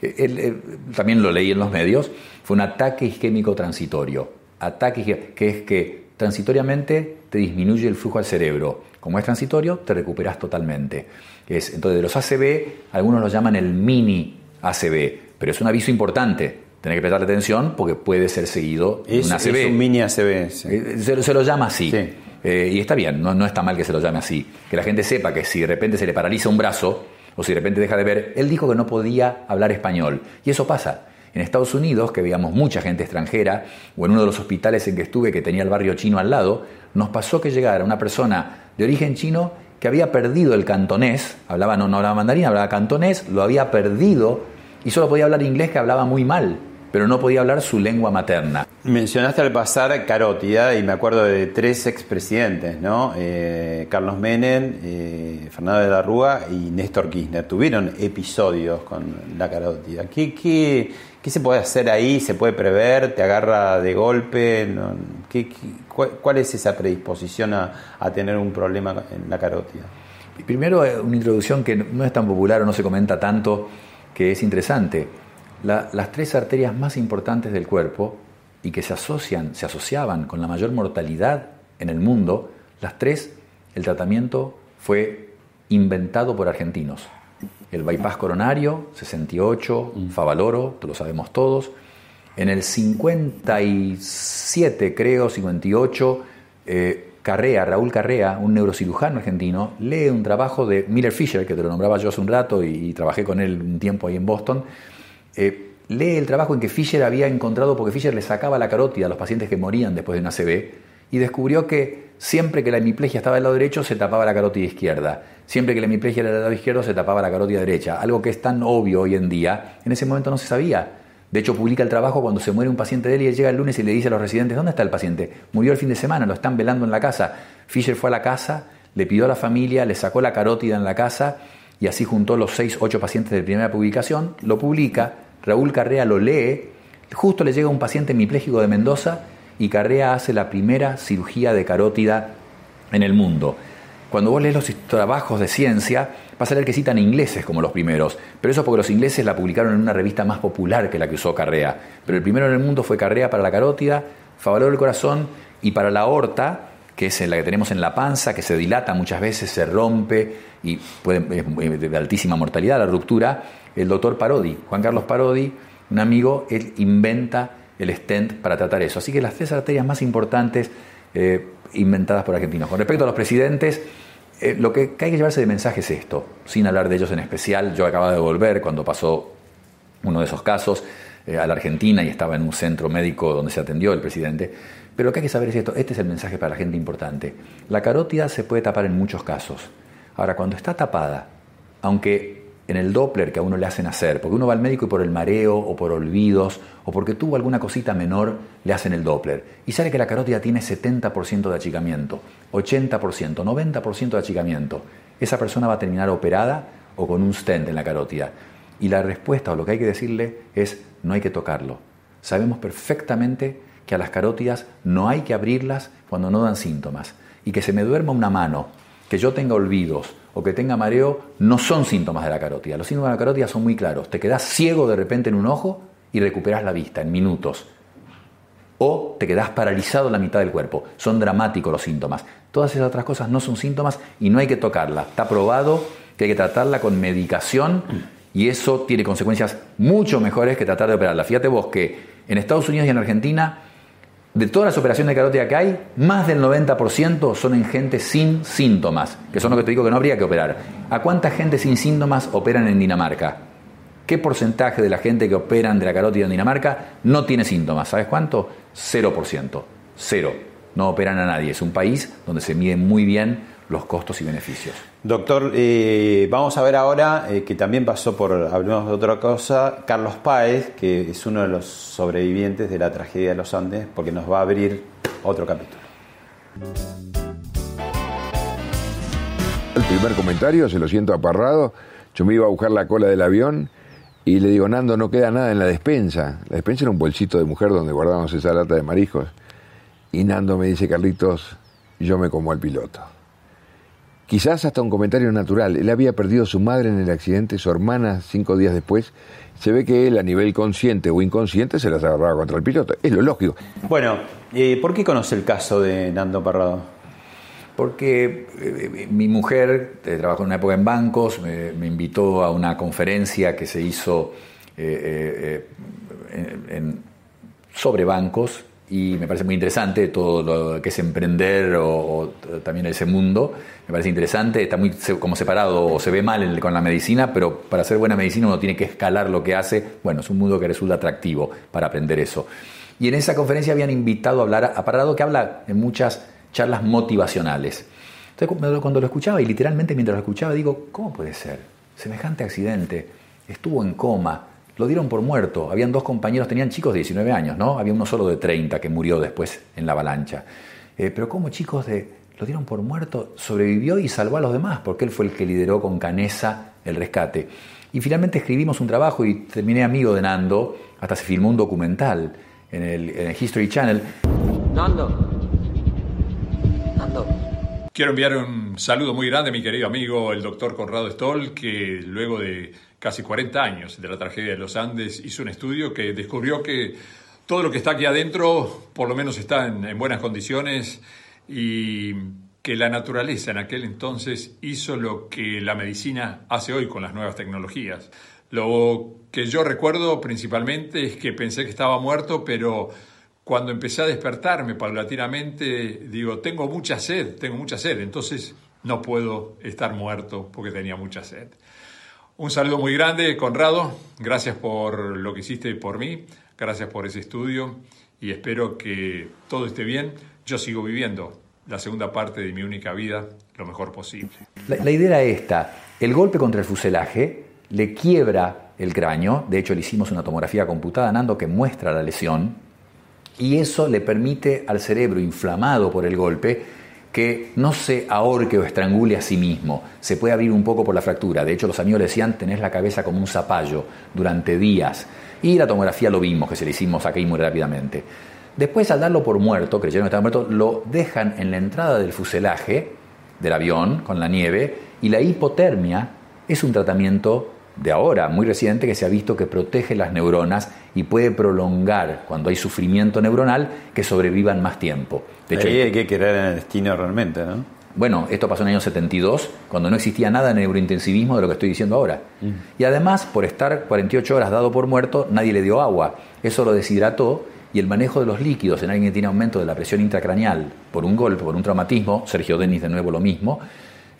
Eh, el- el- también lo leí en los medios, fue un ataque isquémico transitorio. Ataque que es que transitoriamente te disminuye el flujo al cerebro. Como es transitorio, te recuperas totalmente. Es, entonces, de los ACV, algunos lo llaman el mini ACV, pero es un aviso importante. Tenés que prestarle atención porque puede ser seguido de Es, un ACV. es un mini ACV. sí. Eh, Se, se lo llama así. Sí. Eh, y está bien, no, no está mal que se lo llame así. Que la gente sepa que si de repente se le paraliza un brazo o si de repente deja de ver, él dijo que no podía hablar español. Y eso pasa. En Estados Unidos, que veíamos mucha gente extranjera, o en uno de los hospitales en que estuve que tenía el barrio chino al lado, nos pasó que llegara una persona de origen chino que había perdido el cantonés, hablaba, no, no hablaba mandarín, hablaba cantonés, lo había perdido y solo podía hablar inglés que hablaba muy mal, pero no podía hablar su lengua materna. Mencionaste al pasar carótida y me acuerdo de tres expresidentes, ¿no? Eh, Carlos Menem, eh, Fernando de la Rúa y Néstor Kirchner. Tuvieron episodios con la carótida. ¿Qué, qué, qué se puede hacer ahí? ¿Se puede prever? ¿Te agarra de golpe? No, ¿qué- qué- cuál, es esa predisposición a, tener un problema en la carótida? Primero, eh, una introducción que no es tan popular o no se comenta tanto, que es interesante. La- las tres arterias más importantes del cuerpo y que se asocian, se asociaban con la mayor mortalidad en el mundo, las tres, el tratamiento fue inventado por argentinos. El bypass coronario, 68, Favaloro, lo sabemos todos. En el 57, creo, 58, eh, Carrea, Raúl Carrea, un neurocirujano argentino, lee un trabajo de Miller Fisher, que te lo nombraba yo hace un rato y, y trabajé con él un tiempo ahí en Boston. Eh, lee el trabajo en que Fisher había encontrado, porque Fisher le sacaba la carótida a los pacientes que morían después de una CB, y descubrió que siempre que la hemiplegia estaba del lado derecho se tapaba la carótida izquierda. Siempre que la hemiplegia era del lado izquierdo se tapaba la carótida derecha. Algo que es tan obvio hoy en día, en ese momento no se sabía. De hecho, publica el trabajo cuando se muere un paciente de él y él llega el lunes y le dice a los residentes, ¿dónde está el paciente? Murió el fin de semana, lo están velando en la casa. Fisher fue a la casa, le pidió a la familia, le sacó la carótida en la casa y así juntó los seis, ocho pacientes de primera publicación, lo publica, Raúl Carrea lo lee, justo le llega un paciente hemipléjico de Mendoza y Carrea hace la primera cirugía de carótida en el mundo. Cuando vos lees los trabajos de ciencia, vas a leer que citan ingleses como los primeros, pero eso porque los ingleses la publicaron en una revista más popular que la que usó Carrea. Pero el primero en el mundo fue Carrea para la carótida, Favaloro del corazón y para la aorta, que es la que tenemos en la panza, que se dilata muchas veces, se rompe y puede, es de altísima mortalidad la ruptura, el doctor Parodi, Juan Carlos Parodi, un amigo, él inventa el stent para tratar eso. Así que las tres arterias más importantes eh, inventadas por argentinos. Con respecto a los presidentes, eh, lo que hay que llevarse de mensaje es esto, sin hablar de ellos en especial. Yo acababa de volver cuando pasó uno de esos casos eh, a la Argentina y estaba en un centro médico donde se atendió el presidente. Pero lo que hay que saber es esto, este es el mensaje para la gente importante. La carótida se puede tapar en muchos casos. Ahora, cuando está tapada, aunque en el Doppler que a uno le hacen hacer, porque uno va al médico y por el mareo o por olvidos o porque tuvo alguna cosita menor le hacen el Doppler y sale que la carótida tiene 70% de achicamiento, 80%, 90% de achicamiento. Esa persona va a terminar operada o con un stent en la carótida. Y la respuesta o lo que hay que decirle es no hay que tocarlo. Sabemos perfectamente que a las carótidas no hay que abrirlas cuando no dan síntomas y que se me duerma una mano, que yo tenga olvidos o que tenga mareo no son síntomas de la carótida. Los síntomas de la carótida son muy claros. Te quedas ciego de repente en un ojo y recuperas la vista en minutos. O te quedas paralizado en la mitad del cuerpo. Son dramáticos los síntomas. Todas esas otras cosas no son síntomas y no hay que tocarla. Está probado que hay que tratarla con medicación y eso tiene consecuencias mucho mejores que tratar de operarla. Fíjate vos que en Estados Unidos y en Argentina de todas las operaciones de carótida que hay, más del 90% son en gente sin síntomas, que son lo que te digo que no habría que operar. ¿A cuánta gente sin síntomas operan en Dinamarca? ¿Qué porcentaje de la gente que operan de la carótida en Dinamarca no tiene síntomas? ¿Sabes cuánto? 0%. Cero. No operan a nadie. Es un país donde se miden muy bien los costos y beneficios. Doctor, eh, vamos a ver ahora eh, que también pasó por, hablemos de otra cosa, Carlos Páez, que es uno de los sobrevivientes de la tragedia de los Andes, porque nos va a abrir otro capítulo. El primer comentario, se lo siento aparrado, yo me iba a buscar la cola del avión y le digo, Nando, no queda nada en la despensa. La despensa era un bolsito de mujer donde guardábamos esa lata de mariscos. Y Nando me dice, Carlitos, yo me como al piloto. Quizás hasta un comentario natural. Él había perdido a su madre en el accidente, su hermana cinco días después. Se ve que él, a nivel consciente o inconsciente, se las agarraba contra el piloto. Es lo lógico. Bueno, eh, ¿por qué conoce el caso de Nando Parrado? Porque eh, mi mujer eh, trabajó en una época en bancos, me, invitó a una conferencia que se hizo sobre bancos y me parece muy interesante todo lo que es emprender o, también ese mundo. Me parece interesante, está muy como separado o se ve mal con la medicina, pero para hacer buena medicina uno tiene que escalar lo que hace. Bueno, es un mundo que resulta atractivo para aprender eso. Y en esa conferencia habían invitado a hablar a Parado, que habla en muchas charlas motivacionales. Entonces, cuando lo escuchaba, y literalmente mientras lo escuchaba, digo, ¿cómo puede ser? Semejante accidente, estuvo en coma, lo dieron por muerto. Habían dos compañeros, tenían chicos de 19 años, ¿no? Había uno solo de 30 que murió después en la avalancha. Eh, pero como chicos de, lo dieron por muerto, sobrevivió y salvó a los demás, porque él fue el que lideró con Canesa el rescate. Y finalmente escribimos un trabajo y terminé amigo de Nando, hasta se filmó un documental en el, en el History Channel. Nando. Nando. Quiero enviar un saludo muy grande a mi querido amigo, el doctor Conrado Stoll, que luego de casi 40 años de la tragedia de los Andes hizo un estudio que descubrió que todo lo que está aquí adentro por lo menos está en, buenas condiciones y que la naturaleza en aquel entonces hizo lo que la medicina hace hoy con las nuevas tecnologías. Lo que yo recuerdo principalmente es que pensé que estaba muerto, pero cuando empecé a despertarme paulatinamente, digo, tengo mucha sed, tengo mucha sed, entonces no puedo estar muerto porque tenía mucha sed. Un saludo muy grande, Conrado, gracias por lo que hiciste por mí, gracias por ese estudio y espero que todo esté bien. Yo sigo viviendo la segunda parte de mi única vida lo mejor posible. La, la idea era esta, el golpe contra el fuselaje le quiebra el cráneo, de hecho le hicimos una tomografía computada, Nando, que muestra la lesión, y eso le permite al cerebro inflamado por el golpe que no se ahorque o estrangule a sí mismo, se puede abrir un poco por la fractura. De hecho, los amigos le decían, tenés la cabeza como un zapallo durante días. Y la tomografía lo vimos, que se le hicimos aquí muy rápidamente. Después, al darlo por muerto, creyeron que estaba muerto, lo dejan en la entrada del fuselaje del avión con la nieve y la hipotermia es un tratamiento de ahora, muy reciente, que se ha visto que protege las neuronas y puede prolongar, cuando hay sufrimiento neuronal, que sobrevivan más tiempo. De hecho, Ahí hay que creer en el destino realmente, ¿no? Bueno, esto pasó en el año 72, cuando no existía nada de neurointensivismo de lo que estoy diciendo ahora. Mm. Y además, por estar 48 horas dado por muerto, nadie le dio agua. Eso lo deshidrató y el manejo de los líquidos en alguien que tiene aumento de la presión intracraneal por un golpe, por un traumatismo, Sergio Denis de nuevo lo mismo,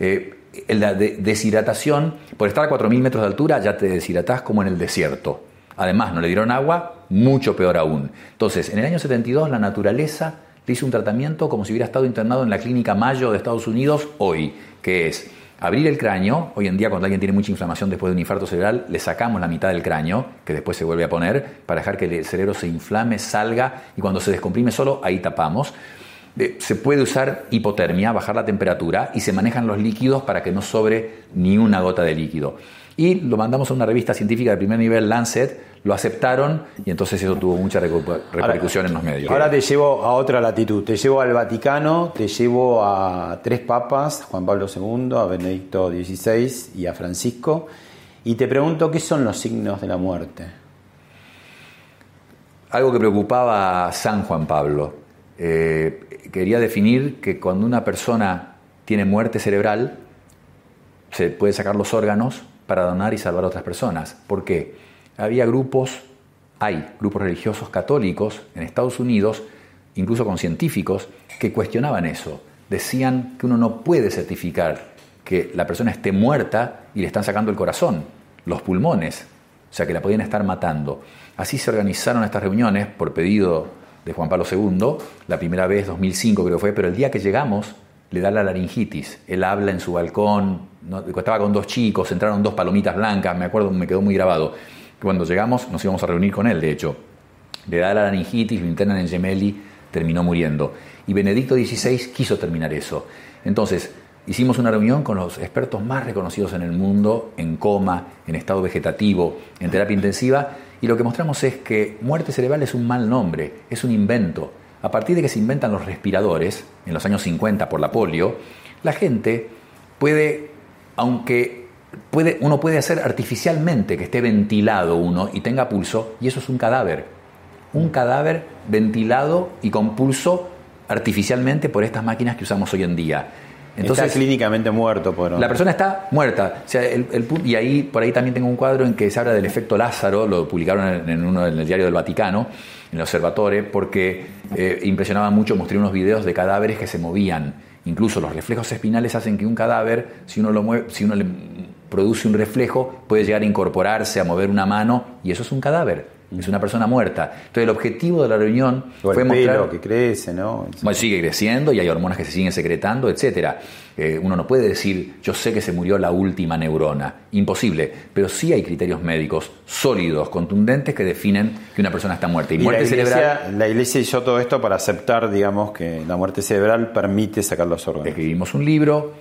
eh, la deshidratación, por estar a 4.000 metros de altura ya te deshidratás como en el desierto. Además, no le dieron agua, mucho peor aún. Entonces, en el año 72 la naturaleza le hizo un tratamiento como si hubiera estado internado en la clínica Mayo de Estados Unidos hoy, que es abrir el cráneo. Hoy en día, cuando alguien tiene mucha inflamación después de un infarto cerebral, le sacamos la mitad del cráneo, que después se vuelve a poner, para dejar que el cerebro se inflame, salga, y cuando se descomprime solo, ahí tapamos se puede usar hipotermia, bajar la temperatura, y se manejan los líquidos para que no sobre ni una gota de líquido. Y lo mandamos a una revista científica de primer nivel, Lancet, lo aceptaron y entonces eso tuvo mucha repercusión en los medios. Ahora te llevo a otra latitud, te llevo al Vaticano, te llevo a tres papas, Juan Pablo II, a Benedicto XVI y a Francisco, y te pregunto qué son los signos de la muerte. Algo que preocupaba a San Juan Pablo. Eh, quería definir que cuando una persona tiene muerte cerebral, se puede sacar los órganos para donar y salvar a otras personas. ¿Por qué? Había grupos, hay grupos religiosos católicos en Estados Unidos, incluso con científicos, que cuestionaban eso. Decían que uno no puede certificar que la persona esté muerta y le están sacando el corazón, los pulmones, o sea que la podían estar matando. Así se organizaron estas reuniones por pedido de Juan Pablo II, la primera vez 2005 creo fue, pero el día que llegamos le da la laringitis. Él habla en su balcón, estaba con dos chicos, entraron dos palomitas blancas, me acuerdo, me quedó muy grabado. Cuando llegamos nos íbamos a reunir con él, de hecho. Le da la laringitis, lo internan en Gemelli, terminó muriendo. Y Benedicto XVI quiso terminar eso. Entonces, hicimos una reunión con los expertos más reconocidos en el mundo, en coma, en estado vegetativo, en terapia intensiva, y lo que mostramos es que muerte cerebral es un mal nombre, es un invento. A partir de que se inventan los respiradores, en los años 50 por la polio, la gente puede, aunque puede, uno puede hacer artificialmente que esté ventilado uno y tenga pulso, y eso es un cadáver. Un cadáver ventilado y con pulso artificialmente por estas máquinas que usamos hoy en día. Entonces, está clínicamente muerto. Por... La persona está muerta. O sea, el, y ahí, por ahí también tengo un cuadro en que se habla del efecto Lázaro, lo publicaron en, uno en el diario del Vaticano, en el Observatore, porque eh, impresionaba mucho, mostré unos videos de cadáveres que se movían. Incluso los reflejos espinales hacen que un cadáver, si uno lo mueve, si uno le produce un reflejo, puede llegar a incorporarse, a mover una mano, y eso es un cadáver es una persona muerta. Entonces el objetivo de la reunión fue mostrar que crece, ¿no? Bueno, sigue creciendo y hay hormonas que se siguen secretando, etcétera. Eh, uno no puede decir, yo sé que se murió la última neurona, imposible, pero sí hay criterios médicos sólidos, contundentes que definen que una persona está muerta. Y, muerte la iglesia, cerebral. La iglesia hizo todo esto para aceptar, digamos, que la muerte cerebral permite sacar los órganos. Escribimos un libro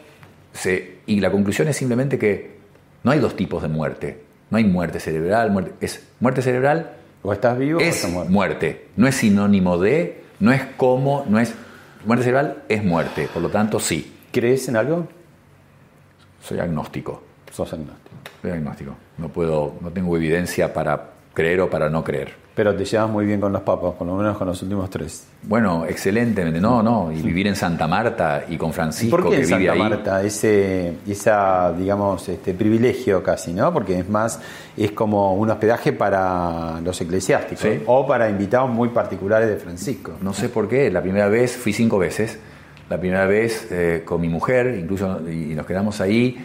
y la conclusión es simplemente que no hay dos tipos de muerte no hay muerte cerebral, muerte, es muerte cerebral. O estás vivo es o estás muerte. No es sinónimo de, no es como, no es. Muerte cerebral es muerte, por lo tanto sí. ¿Crees en algo? Soy agnóstico. Sos agnóstico. Soy agnóstico. No puedo, no tengo evidencia para creer o para no creer. Pero te llevas muy bien con los papas, por lo menos con los últimos tres. Bueno, excelentemente. No, no. Y vivir en Santa Marta y con Francisco ¿Por qué que en vive Santa ahí. Marta ese, esa, digamos, este privilegio casi, ¿no? Porque es más, es como un hospedaje para los eclesiásticos Sí. o para invitados muy particulares de Francisco. No sé por qué. La primera vez fui cinco veces. La primera vez eh, con mi mujer, incluso, y nos quedamos ahí.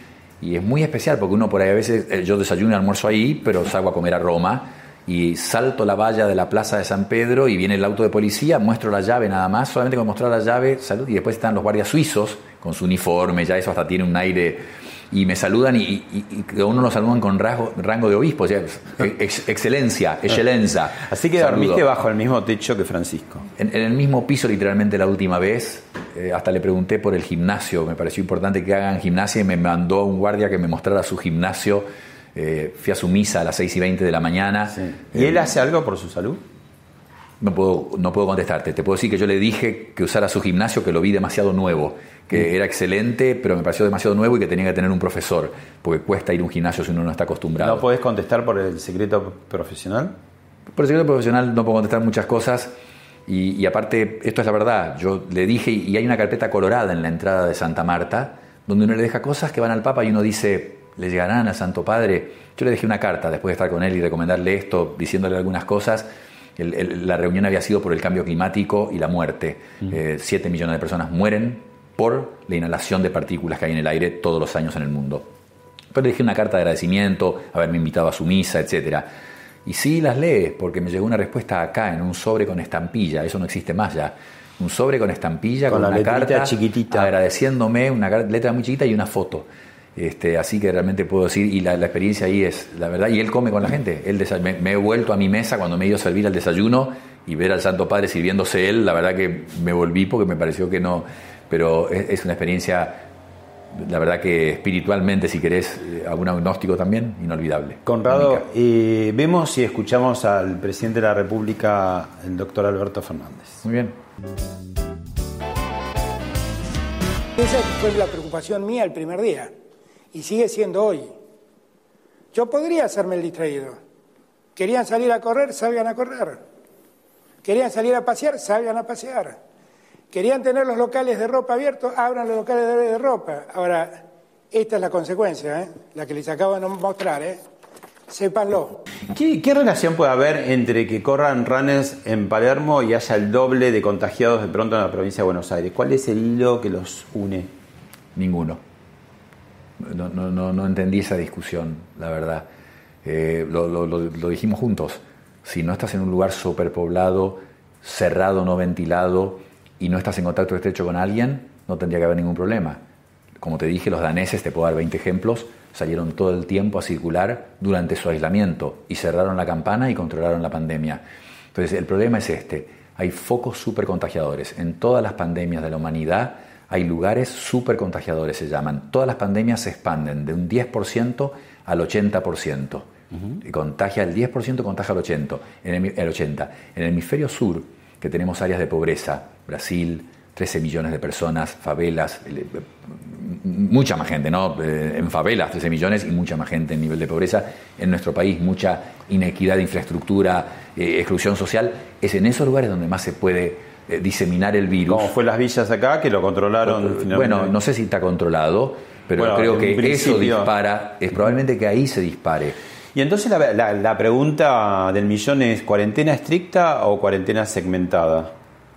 Y es muy especial porque uno por ahí a veces, eh, yo desayuno y almuerzo ahí, pero salgo a comer a Roma. Y salto la valla de la plaza de San Pedro y viene el auto de policía, muestro la llave nada más, solamente con mostrar la llave, salud, y después están los guardias suizos con su uniforme, ya eso hasta tiene un aire y me saludan y, y, uno lo saludan con rasgo- rango de obispo, o sea, ex- excelencia, *laughs* excelenza. Así que Saludo. dormiste bajo el mismo techo que Francisco. En, en el mismo piso literalmente la última vez, eh, hasta le pregunté por el gimnasio, me pareció importante que hagan gimnasia y me mandó un guardia que me mostrara su gimnasio. Eh, fui a su misa a las 6 y 20 de la mañana. ¿Y él hace algo por su salud? No puedo, no puedo contestarte. Te puedo decir que yo le dije que usara su gimnasio, que lo vi demasiado nuevo, que era excelente, pero me pareció demasiado nuevo y que tenía que tener un profesor, porque cuesta ir a un gimnasio si uno no está acostumbrado. ¿No puedes contestar por el secreto profesional? Por el secreto profesional no puedo contestar muchas cosas. Y, y, aparte, esto es la verdad, yo le dije, y hay una carpeta colorada en la entrada de Santa Marta, donde uno le deja cosas que van al Papa y uno dice, le llegarán al Santo Padre. Yo le dejé una carta después de estar con él y recomendarle esto, diciéndole algunas cosas. El, el, la reunión había sido por el cambio climático y la muerte. Uh -huh. eh, siete millones de personas mueren por la inhalación de partículas que hay en el aire todos los años en el mundo. Pero le dejé una carta de agradecimiento, haberme invitado a su misa, etcétera. Y sí las lees, porque me llegó una respuesta acá en un sobre con estampilla, eso no existe más ya. Un sobre con estampilla, con, con una carta chiquitita. agradeciéndome, una letra muy chiquita y una foto. Este, así que realmente puedo decir, y la, la, experiencia ahí es la verdad, y él come con la gente. Él me, me, he vuelto a mi mesa cuando me he ido a servir al desayuno y ver al Santo Padre sirviéndose él, la verdad que me volví porque me pareció que no, pero es, es una experiencia la verdad que espiritualmente, si querés, algún agnóstico también, inolvidable. Conrado, eh, vemos y escuchamos al presidente de la República, el doctor Alberto Fernández. Muy bien. Esa fue la preocupación mía el primer día y sigue siendo hoy. Yo podría hacerme el distraído. Querían salir a correr, salgan a correr. Querían salir a pasear, salgan a pasear. Querían tener los locales de ropa abiertos, abran los locales de, ropa. Ahora, esta es la consecuencia, ¿eh? la que les acabo de mostrar. ¿eh? Sépanlo. ¿Qué, ¿Qué, relación puede haber entre que corran runners en Palermo y haya el doble de contagiados de pronto en la provincia de Buenos Aires? ¿Cuál es el hilo que los une? Ninguno. No, entendí esa discusión, la verdad. Eh, lo, lo, dijimos juntos. Si no estás en un lugar superpoblado, cerrado, no ventilado, y no estás en contacto estrecho con alguien, no tendría que haber ningún problema. Como te dije, los daneses, te puedo dar 20 ejemplos, salieron todo el tiempo a circular durante su aislamiento y cerraron la campana y controlaron la pandemia. Entonces, el problema es este. Hay focos súper contagiadores. En todas las pandemias de la humanidad hay lugares súper contagiadores, se llaman. Todas las pandemias se expanden de un 10% al 80%. Uh -huh. Contagia el 10%, contagia el 80%. En el, el 80%. En el hemisferio sur, que tenemos áreas de pobreza, Brasil, 13 millones de personas, favelas, eh, mucha más gente, ¿no? Eh, en favelas 13 millones y mucha más gente en nivel de pobreza. En nuestro país mucha inequidad de infraestructura, eh, exclusión social. Es en esos lugares donde más se puede eh, diseminar el virus. Como fue las villas acá, que lo controlaron finalmente. Bueno, no sé si está controlado, pero bueno, creo que eso dispara, es probablemente que ahí se dispare. Y entonces la, la, la, pregunta del millón es, ¿cuarentena estricta o cuarentena segmentada?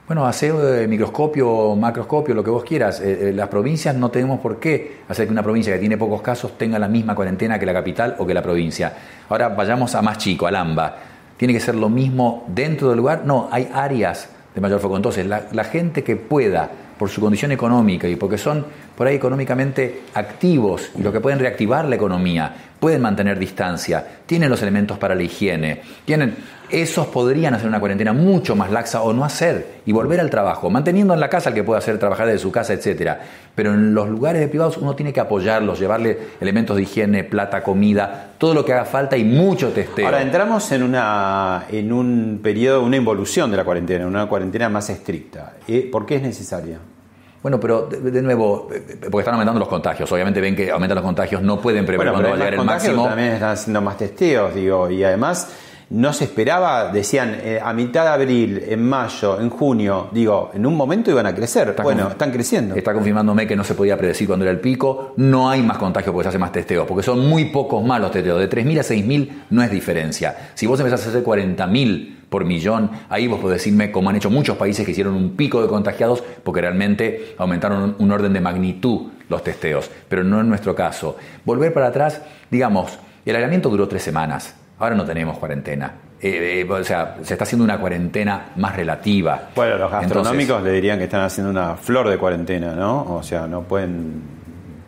Bueno, hacer eh, microscopio, macroscopio, lo que vos quieras. Eh, eh, las provincias no tenemos por qué hacer que una provincia que tiene pocos casos tenga la misma cuarentena que la capital o que la provincia. Ahora vayamos a más chico, al AMBA. ¿Tiene que ser lo mismo dentro del lugar? No, hay áreas de mayor foco. Entonces, la, gente que pueda, por su condición económica y porque son por ahí económicamente activos y lo que pueden reactivar la economía, pueden mantener distancia, tienen los elementos para la higiene, tienen esos podrían hacer una cuarentena mucho más laxa o no hacer y volver al trabajo, manteniendo en la casa al que pueda hacer trabajar desde su casa, etcétera. Pero en los lugares de privados uno tiene que apoyarlos, llevarle elementos de higiene, plata, comida, todo lo que haga falta y mucho testeo. Ahora entramos en una en un periodo, una involución de la cuarentena, una cuarentena más estricta. ¿Por qué es necesaria? Bueno, pero de, de, nuevo, porque están aumentando los contagios. Obviamente ven que aumentan los contagios, no pueden prever bueno, cuándo va a llegar el máximo. También están haciendo más testeos, digo, y además no se esperaba, decían, eh, a mitad de abril, en mayo, en junio, digo, en un momento iban a crecer. Está bueno, están creciendo. Está confirmándome que no se podía predecir cuándo era el pico. No hay más contagios porque se hace más testeos, porque son muy pocos más los testeos. De 3.000 a 6.000 no es diferencia. Si vos empezás a hacer 40.000 por millón, ahí vos podés decirme, como han hecho muchos países que hicieron un pico de contagiados, porque realmente aumentaron un orden de magnitud los testeos, pero no en nuestro caso. Volver para atrás, digamos, el aislamiento duró tres semanas. Ahora no tenemos cuarentena. Eh, eh, o sea, se está haciendo una cuarentena más relativa. Bueno, los gastronómicos Entonces, le dirían que están haciendo una flor de cuarentena, ¿no? O sea, no pueden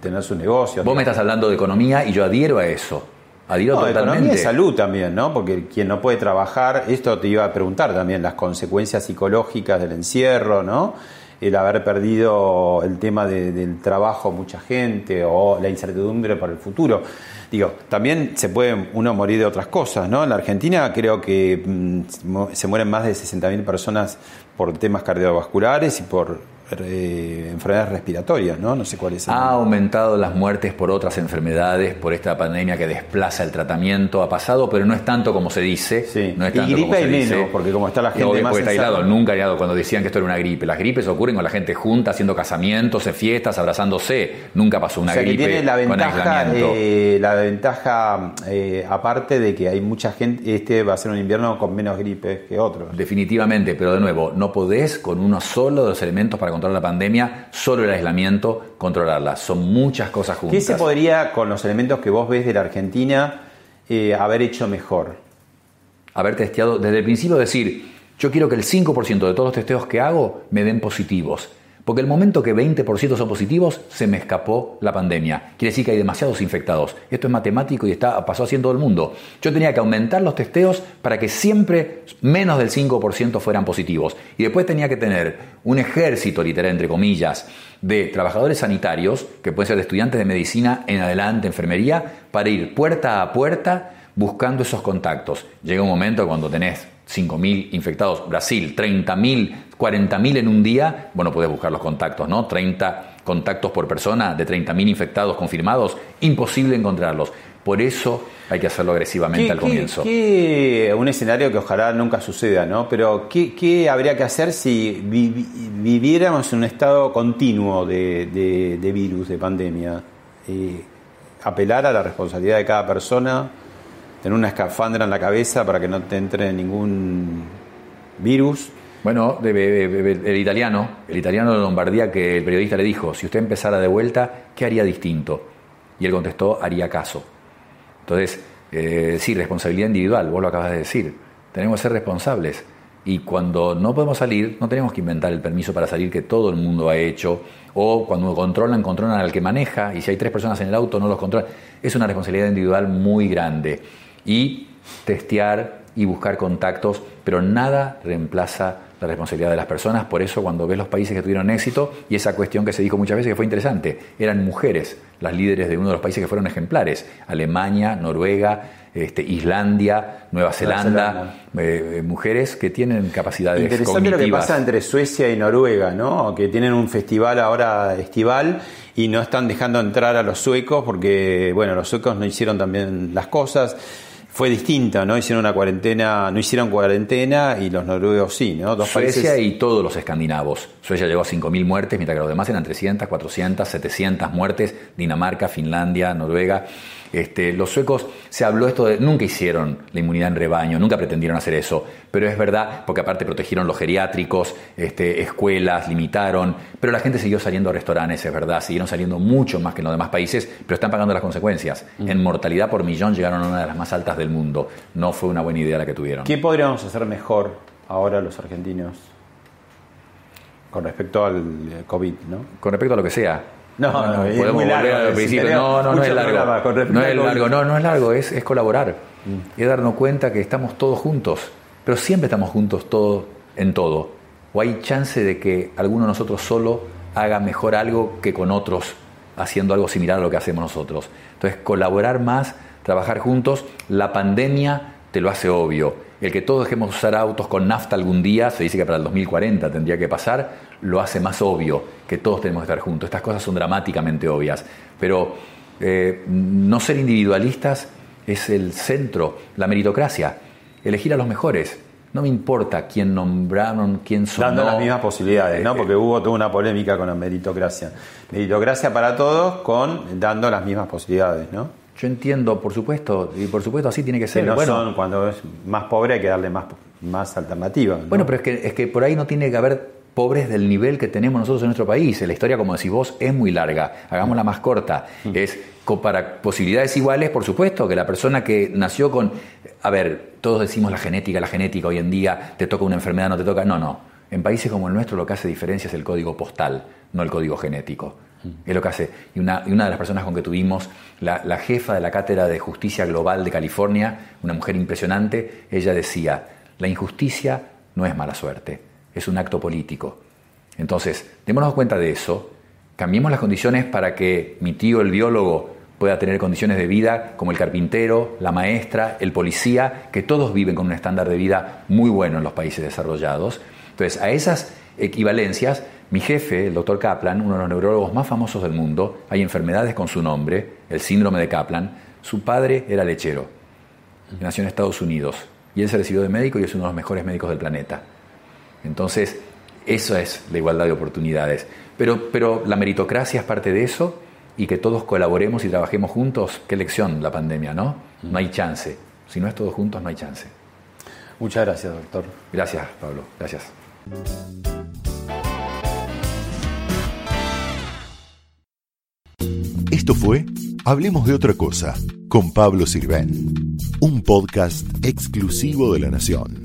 tener su negocio. Vos me estás hablando de economía y yo adhiero a eso. Adhiero no, totalmente. economía y salud también, ¿no? Porque quien no puede trabajar, esto te iba a preguntar también, las consecuencias psicológicas del encierro, ¿no? el haber perdido el tema de- del trabajo mucha gente o la incertidumbre para el futuro. Digo, también se puede uno morir de otras cosas, ¿no? En la Argentina creo que mm, mo- se mueren más de 60.000 personas por temas cardiovasculares y por eh, enfermedades respiratorias, ¿no? No sé cuál es el Ha aumentado las muertes por otras enfermedades, por esta pandemia que desplaza el tratamiento. Ha pasado, pero no es tanto como se dice. No es Y tanto gripe como se dice. menos, porque como está la gente Obvio, más está aislado. Nunca aislado cuando decían que esto era una gripe. Las gripes ocurren con la gente junta, haciendo casamientos, en fiestas, abrazándose. Nunca pasó una o sea que gripe tiene la con ventaja, eh, la ventaja eh, aparte de que hay mucha gente, este va a ser un invierno con menos gripes que otros. Definitivamente, pero de nuevo, no podés con uno solo de los elementos para controlar la pandemia, solo el aislamiento, controlarla. Son muchas cosas juntas. ¿Qué se podría, con los elementos que vos ves de la Argentina, eh, haber hecho mejor? haber testeado desde el principio, decir, yo quiero que el 5% de todos los testeos que hago me den positivos. Porque el momento que 20% son positivos, se me escapó la pandemia. Quiere decir que hay demasiados infectados. Esto es matemático y está, pasó así en todo el mundo. Yo tenía que aumentar los testeos para que siempre menos del 5% fueran positivos. Y después tenía que tener un ejército, literal, entre comillas, de trabajadores sanitarios, que pueden ser estudiantes de medicina en adelante, enfermería, para ir puerta a puerta buscando esos contactos. Llega un momento cuando tenés 5.000 infectados, Brasil, 30.000, 40.000 en un día, bueno, puedes buscar los contactos, ¿no? 30 contactos por persona de 30.000 infectados confirmados, imposible encontrarlos. Por eso hay que hacerlo agresivamente ¿Qué- al comienzo. qué- un escenario que ojalá nunca suceda, ¿no? Pero ¿qué, qué habría que hacer si vi- vi- viviéramos en un estado continuo de, de- de virus, de pandemia? Eh, apelar a la responsabilidad de cada persona, tener una escafandra en la cabeza para que no te entre ningún virus. Bueno, de- el italiano, el italiano de Lombardía que el periodista le dijo, si usted empezara de vuelta, ¿qué haría distinto? Y él contestó, haría caso. Entonces, eh, sí, responsabilidad individual, vos lo acabas de decir. Tenemos que ser responsables. Y cuando no podemos salir, no tenemos que inventar el permiso para salir que todo el mundo ha hecho. O cuando controlan, controlan al que maneja. Y si hay tres personas en el auto, no los controlan. Es una responsabilidad individual muy grande. Y testear y buscar contactos, pero nada reemplaza la responsabilidad de las personas. Por eso cuando ves los países que tuvieron éxito, y esa cuestión que se dijo muchas veces que fue interesante, eran mujeres las líderes de uno de los países que fueron ejemplares. Alemania, Noruega, este, Islandia, Nueva Zelanda, eh, eh, mujeres que tienen capacidades Interesante lo que cognitivas. pasa entre Suecia y Noruega, ¿no? Que tienen un festival ahora estival y no están dejando entrar a los suecos porque, bueno, los suecos no hicieron también las cosas. Fue distinto, ¿no? Hicieron una cuarentena, no hicieron cuarentena y los noruegos sí, ¿no? Dos Suecia países. y todos los escandinavos. Suecia llegó a 5.000 muertes, mientras que los demás eran 300, 400, 700 muertes. Dinamarca, Finlandia, Noruega. Este, los suecos, se habló esto de, nunca hicieron la inmunidad en rebaño, nunca pretendieron hacer eso, pero es verdad, porque aparte protegieron los geriátricos, este, escuelas, limitaron, pero la gente siguió saliendo a restaurantes, es verdad, siguieron saliendo mucho más que en los demás países, pero están pagando las consecuencias. En mortalidad por millón llegaron a una de las más altas del mundo. No fue una buena idea la que tuvieron. ¿Qué podríamos hacer mejor ahora los argentinos con respecto al eh, COVID, no? Con respecto a lo que sea. No, no, es podemos muy largo, volver al principio. No, no, no es largo. programa No es largo, no, no es largo, es, es colaborar. Es darnos cuenta que estamos todos juntos. Pero siempre estamos juntos todos en todo. O hay chance de que alguno de nosotros solo haga mejor algo que con otros haciendo algo similar a lo que hacemos nosotros. Entonces, colaborar más, trabajar juntos. La pandemia te lo hace obvio. El que todos dejemos de usar autos con nafta algún día, se dice que para el 2040 tendría que pasar, lo hace más obvio que todos tenemos que estar juntos. Estas cosas son dramáticamente obvias. Pero eh, no ser individualistas es el centro, la meritocracia. Elegir a los mejores. No me importa quién nombraron, quién son. Dando las mismas posibilidades, ¿no? Porque hubo toda una polémica con la meritocracia. Meritocracia para todos con dando las mismas posibilidades, ¿no? Yo entiendo, por supuesto, y por supuesto así tiene que ser. bueno, son, cuando es más pobre hay que darle más, más alternativas. ¿no? Bueno, pero es que, es que por ahí no tiene que haber pobres del nivel que tenemos nosotros en nuestro país. La historia, como decís vos, es muy larga. Hagámosla más corta. Es co- para posibilidades iguales, por supuesto, que la persona que nació con... A ver, todos decimos la genética, la genética hoy en día, te toca una enfermedad, no te toca... No, no. En países como el nuestro lo que hace diferencia es el código postal, no el código genético. Es lo que hace. Y una, y una de las personas con que tuvimos, la, la jefa de la Cátedra de Justicia Global de California, una mujer impresionante, ella decía, la injusticia no es mala suerte, es un acto político. Entonces, démonos cuenta de eso, cambiemos las condiciones para que mi tío, el biólogo, pueda tener condiciones de vida como el carpintero, la maestra, el policía, que todos viven con un estándar de vida muy bueno en los países desarrollados. Entonces, a esas equivalencias, mi jefe, el doctor Kaplan, uno de los neurólogos más famosos del mundo, hay enfermedades con su nombre, el síndrome de Kaplan, su padre era lechero, nació en Estados Unidos y él se recibió de médico y es uno de los mejores médicos del planeta. Entonces, eso es la igualdad de oportunidades. Pero, pero la meritocracia es parte de eso y que todos colaboremos y trabajemos juntos. Qué lección la pandemia, ¿no? No hay chance. Si no es todos juntos, no hay chance. Muchas gracias, doctor. Gracias, Pablo. Gracias. Esto fue Hablemos de otra cosa con Pablo Sirven, un podcast exclusivo de La Nación.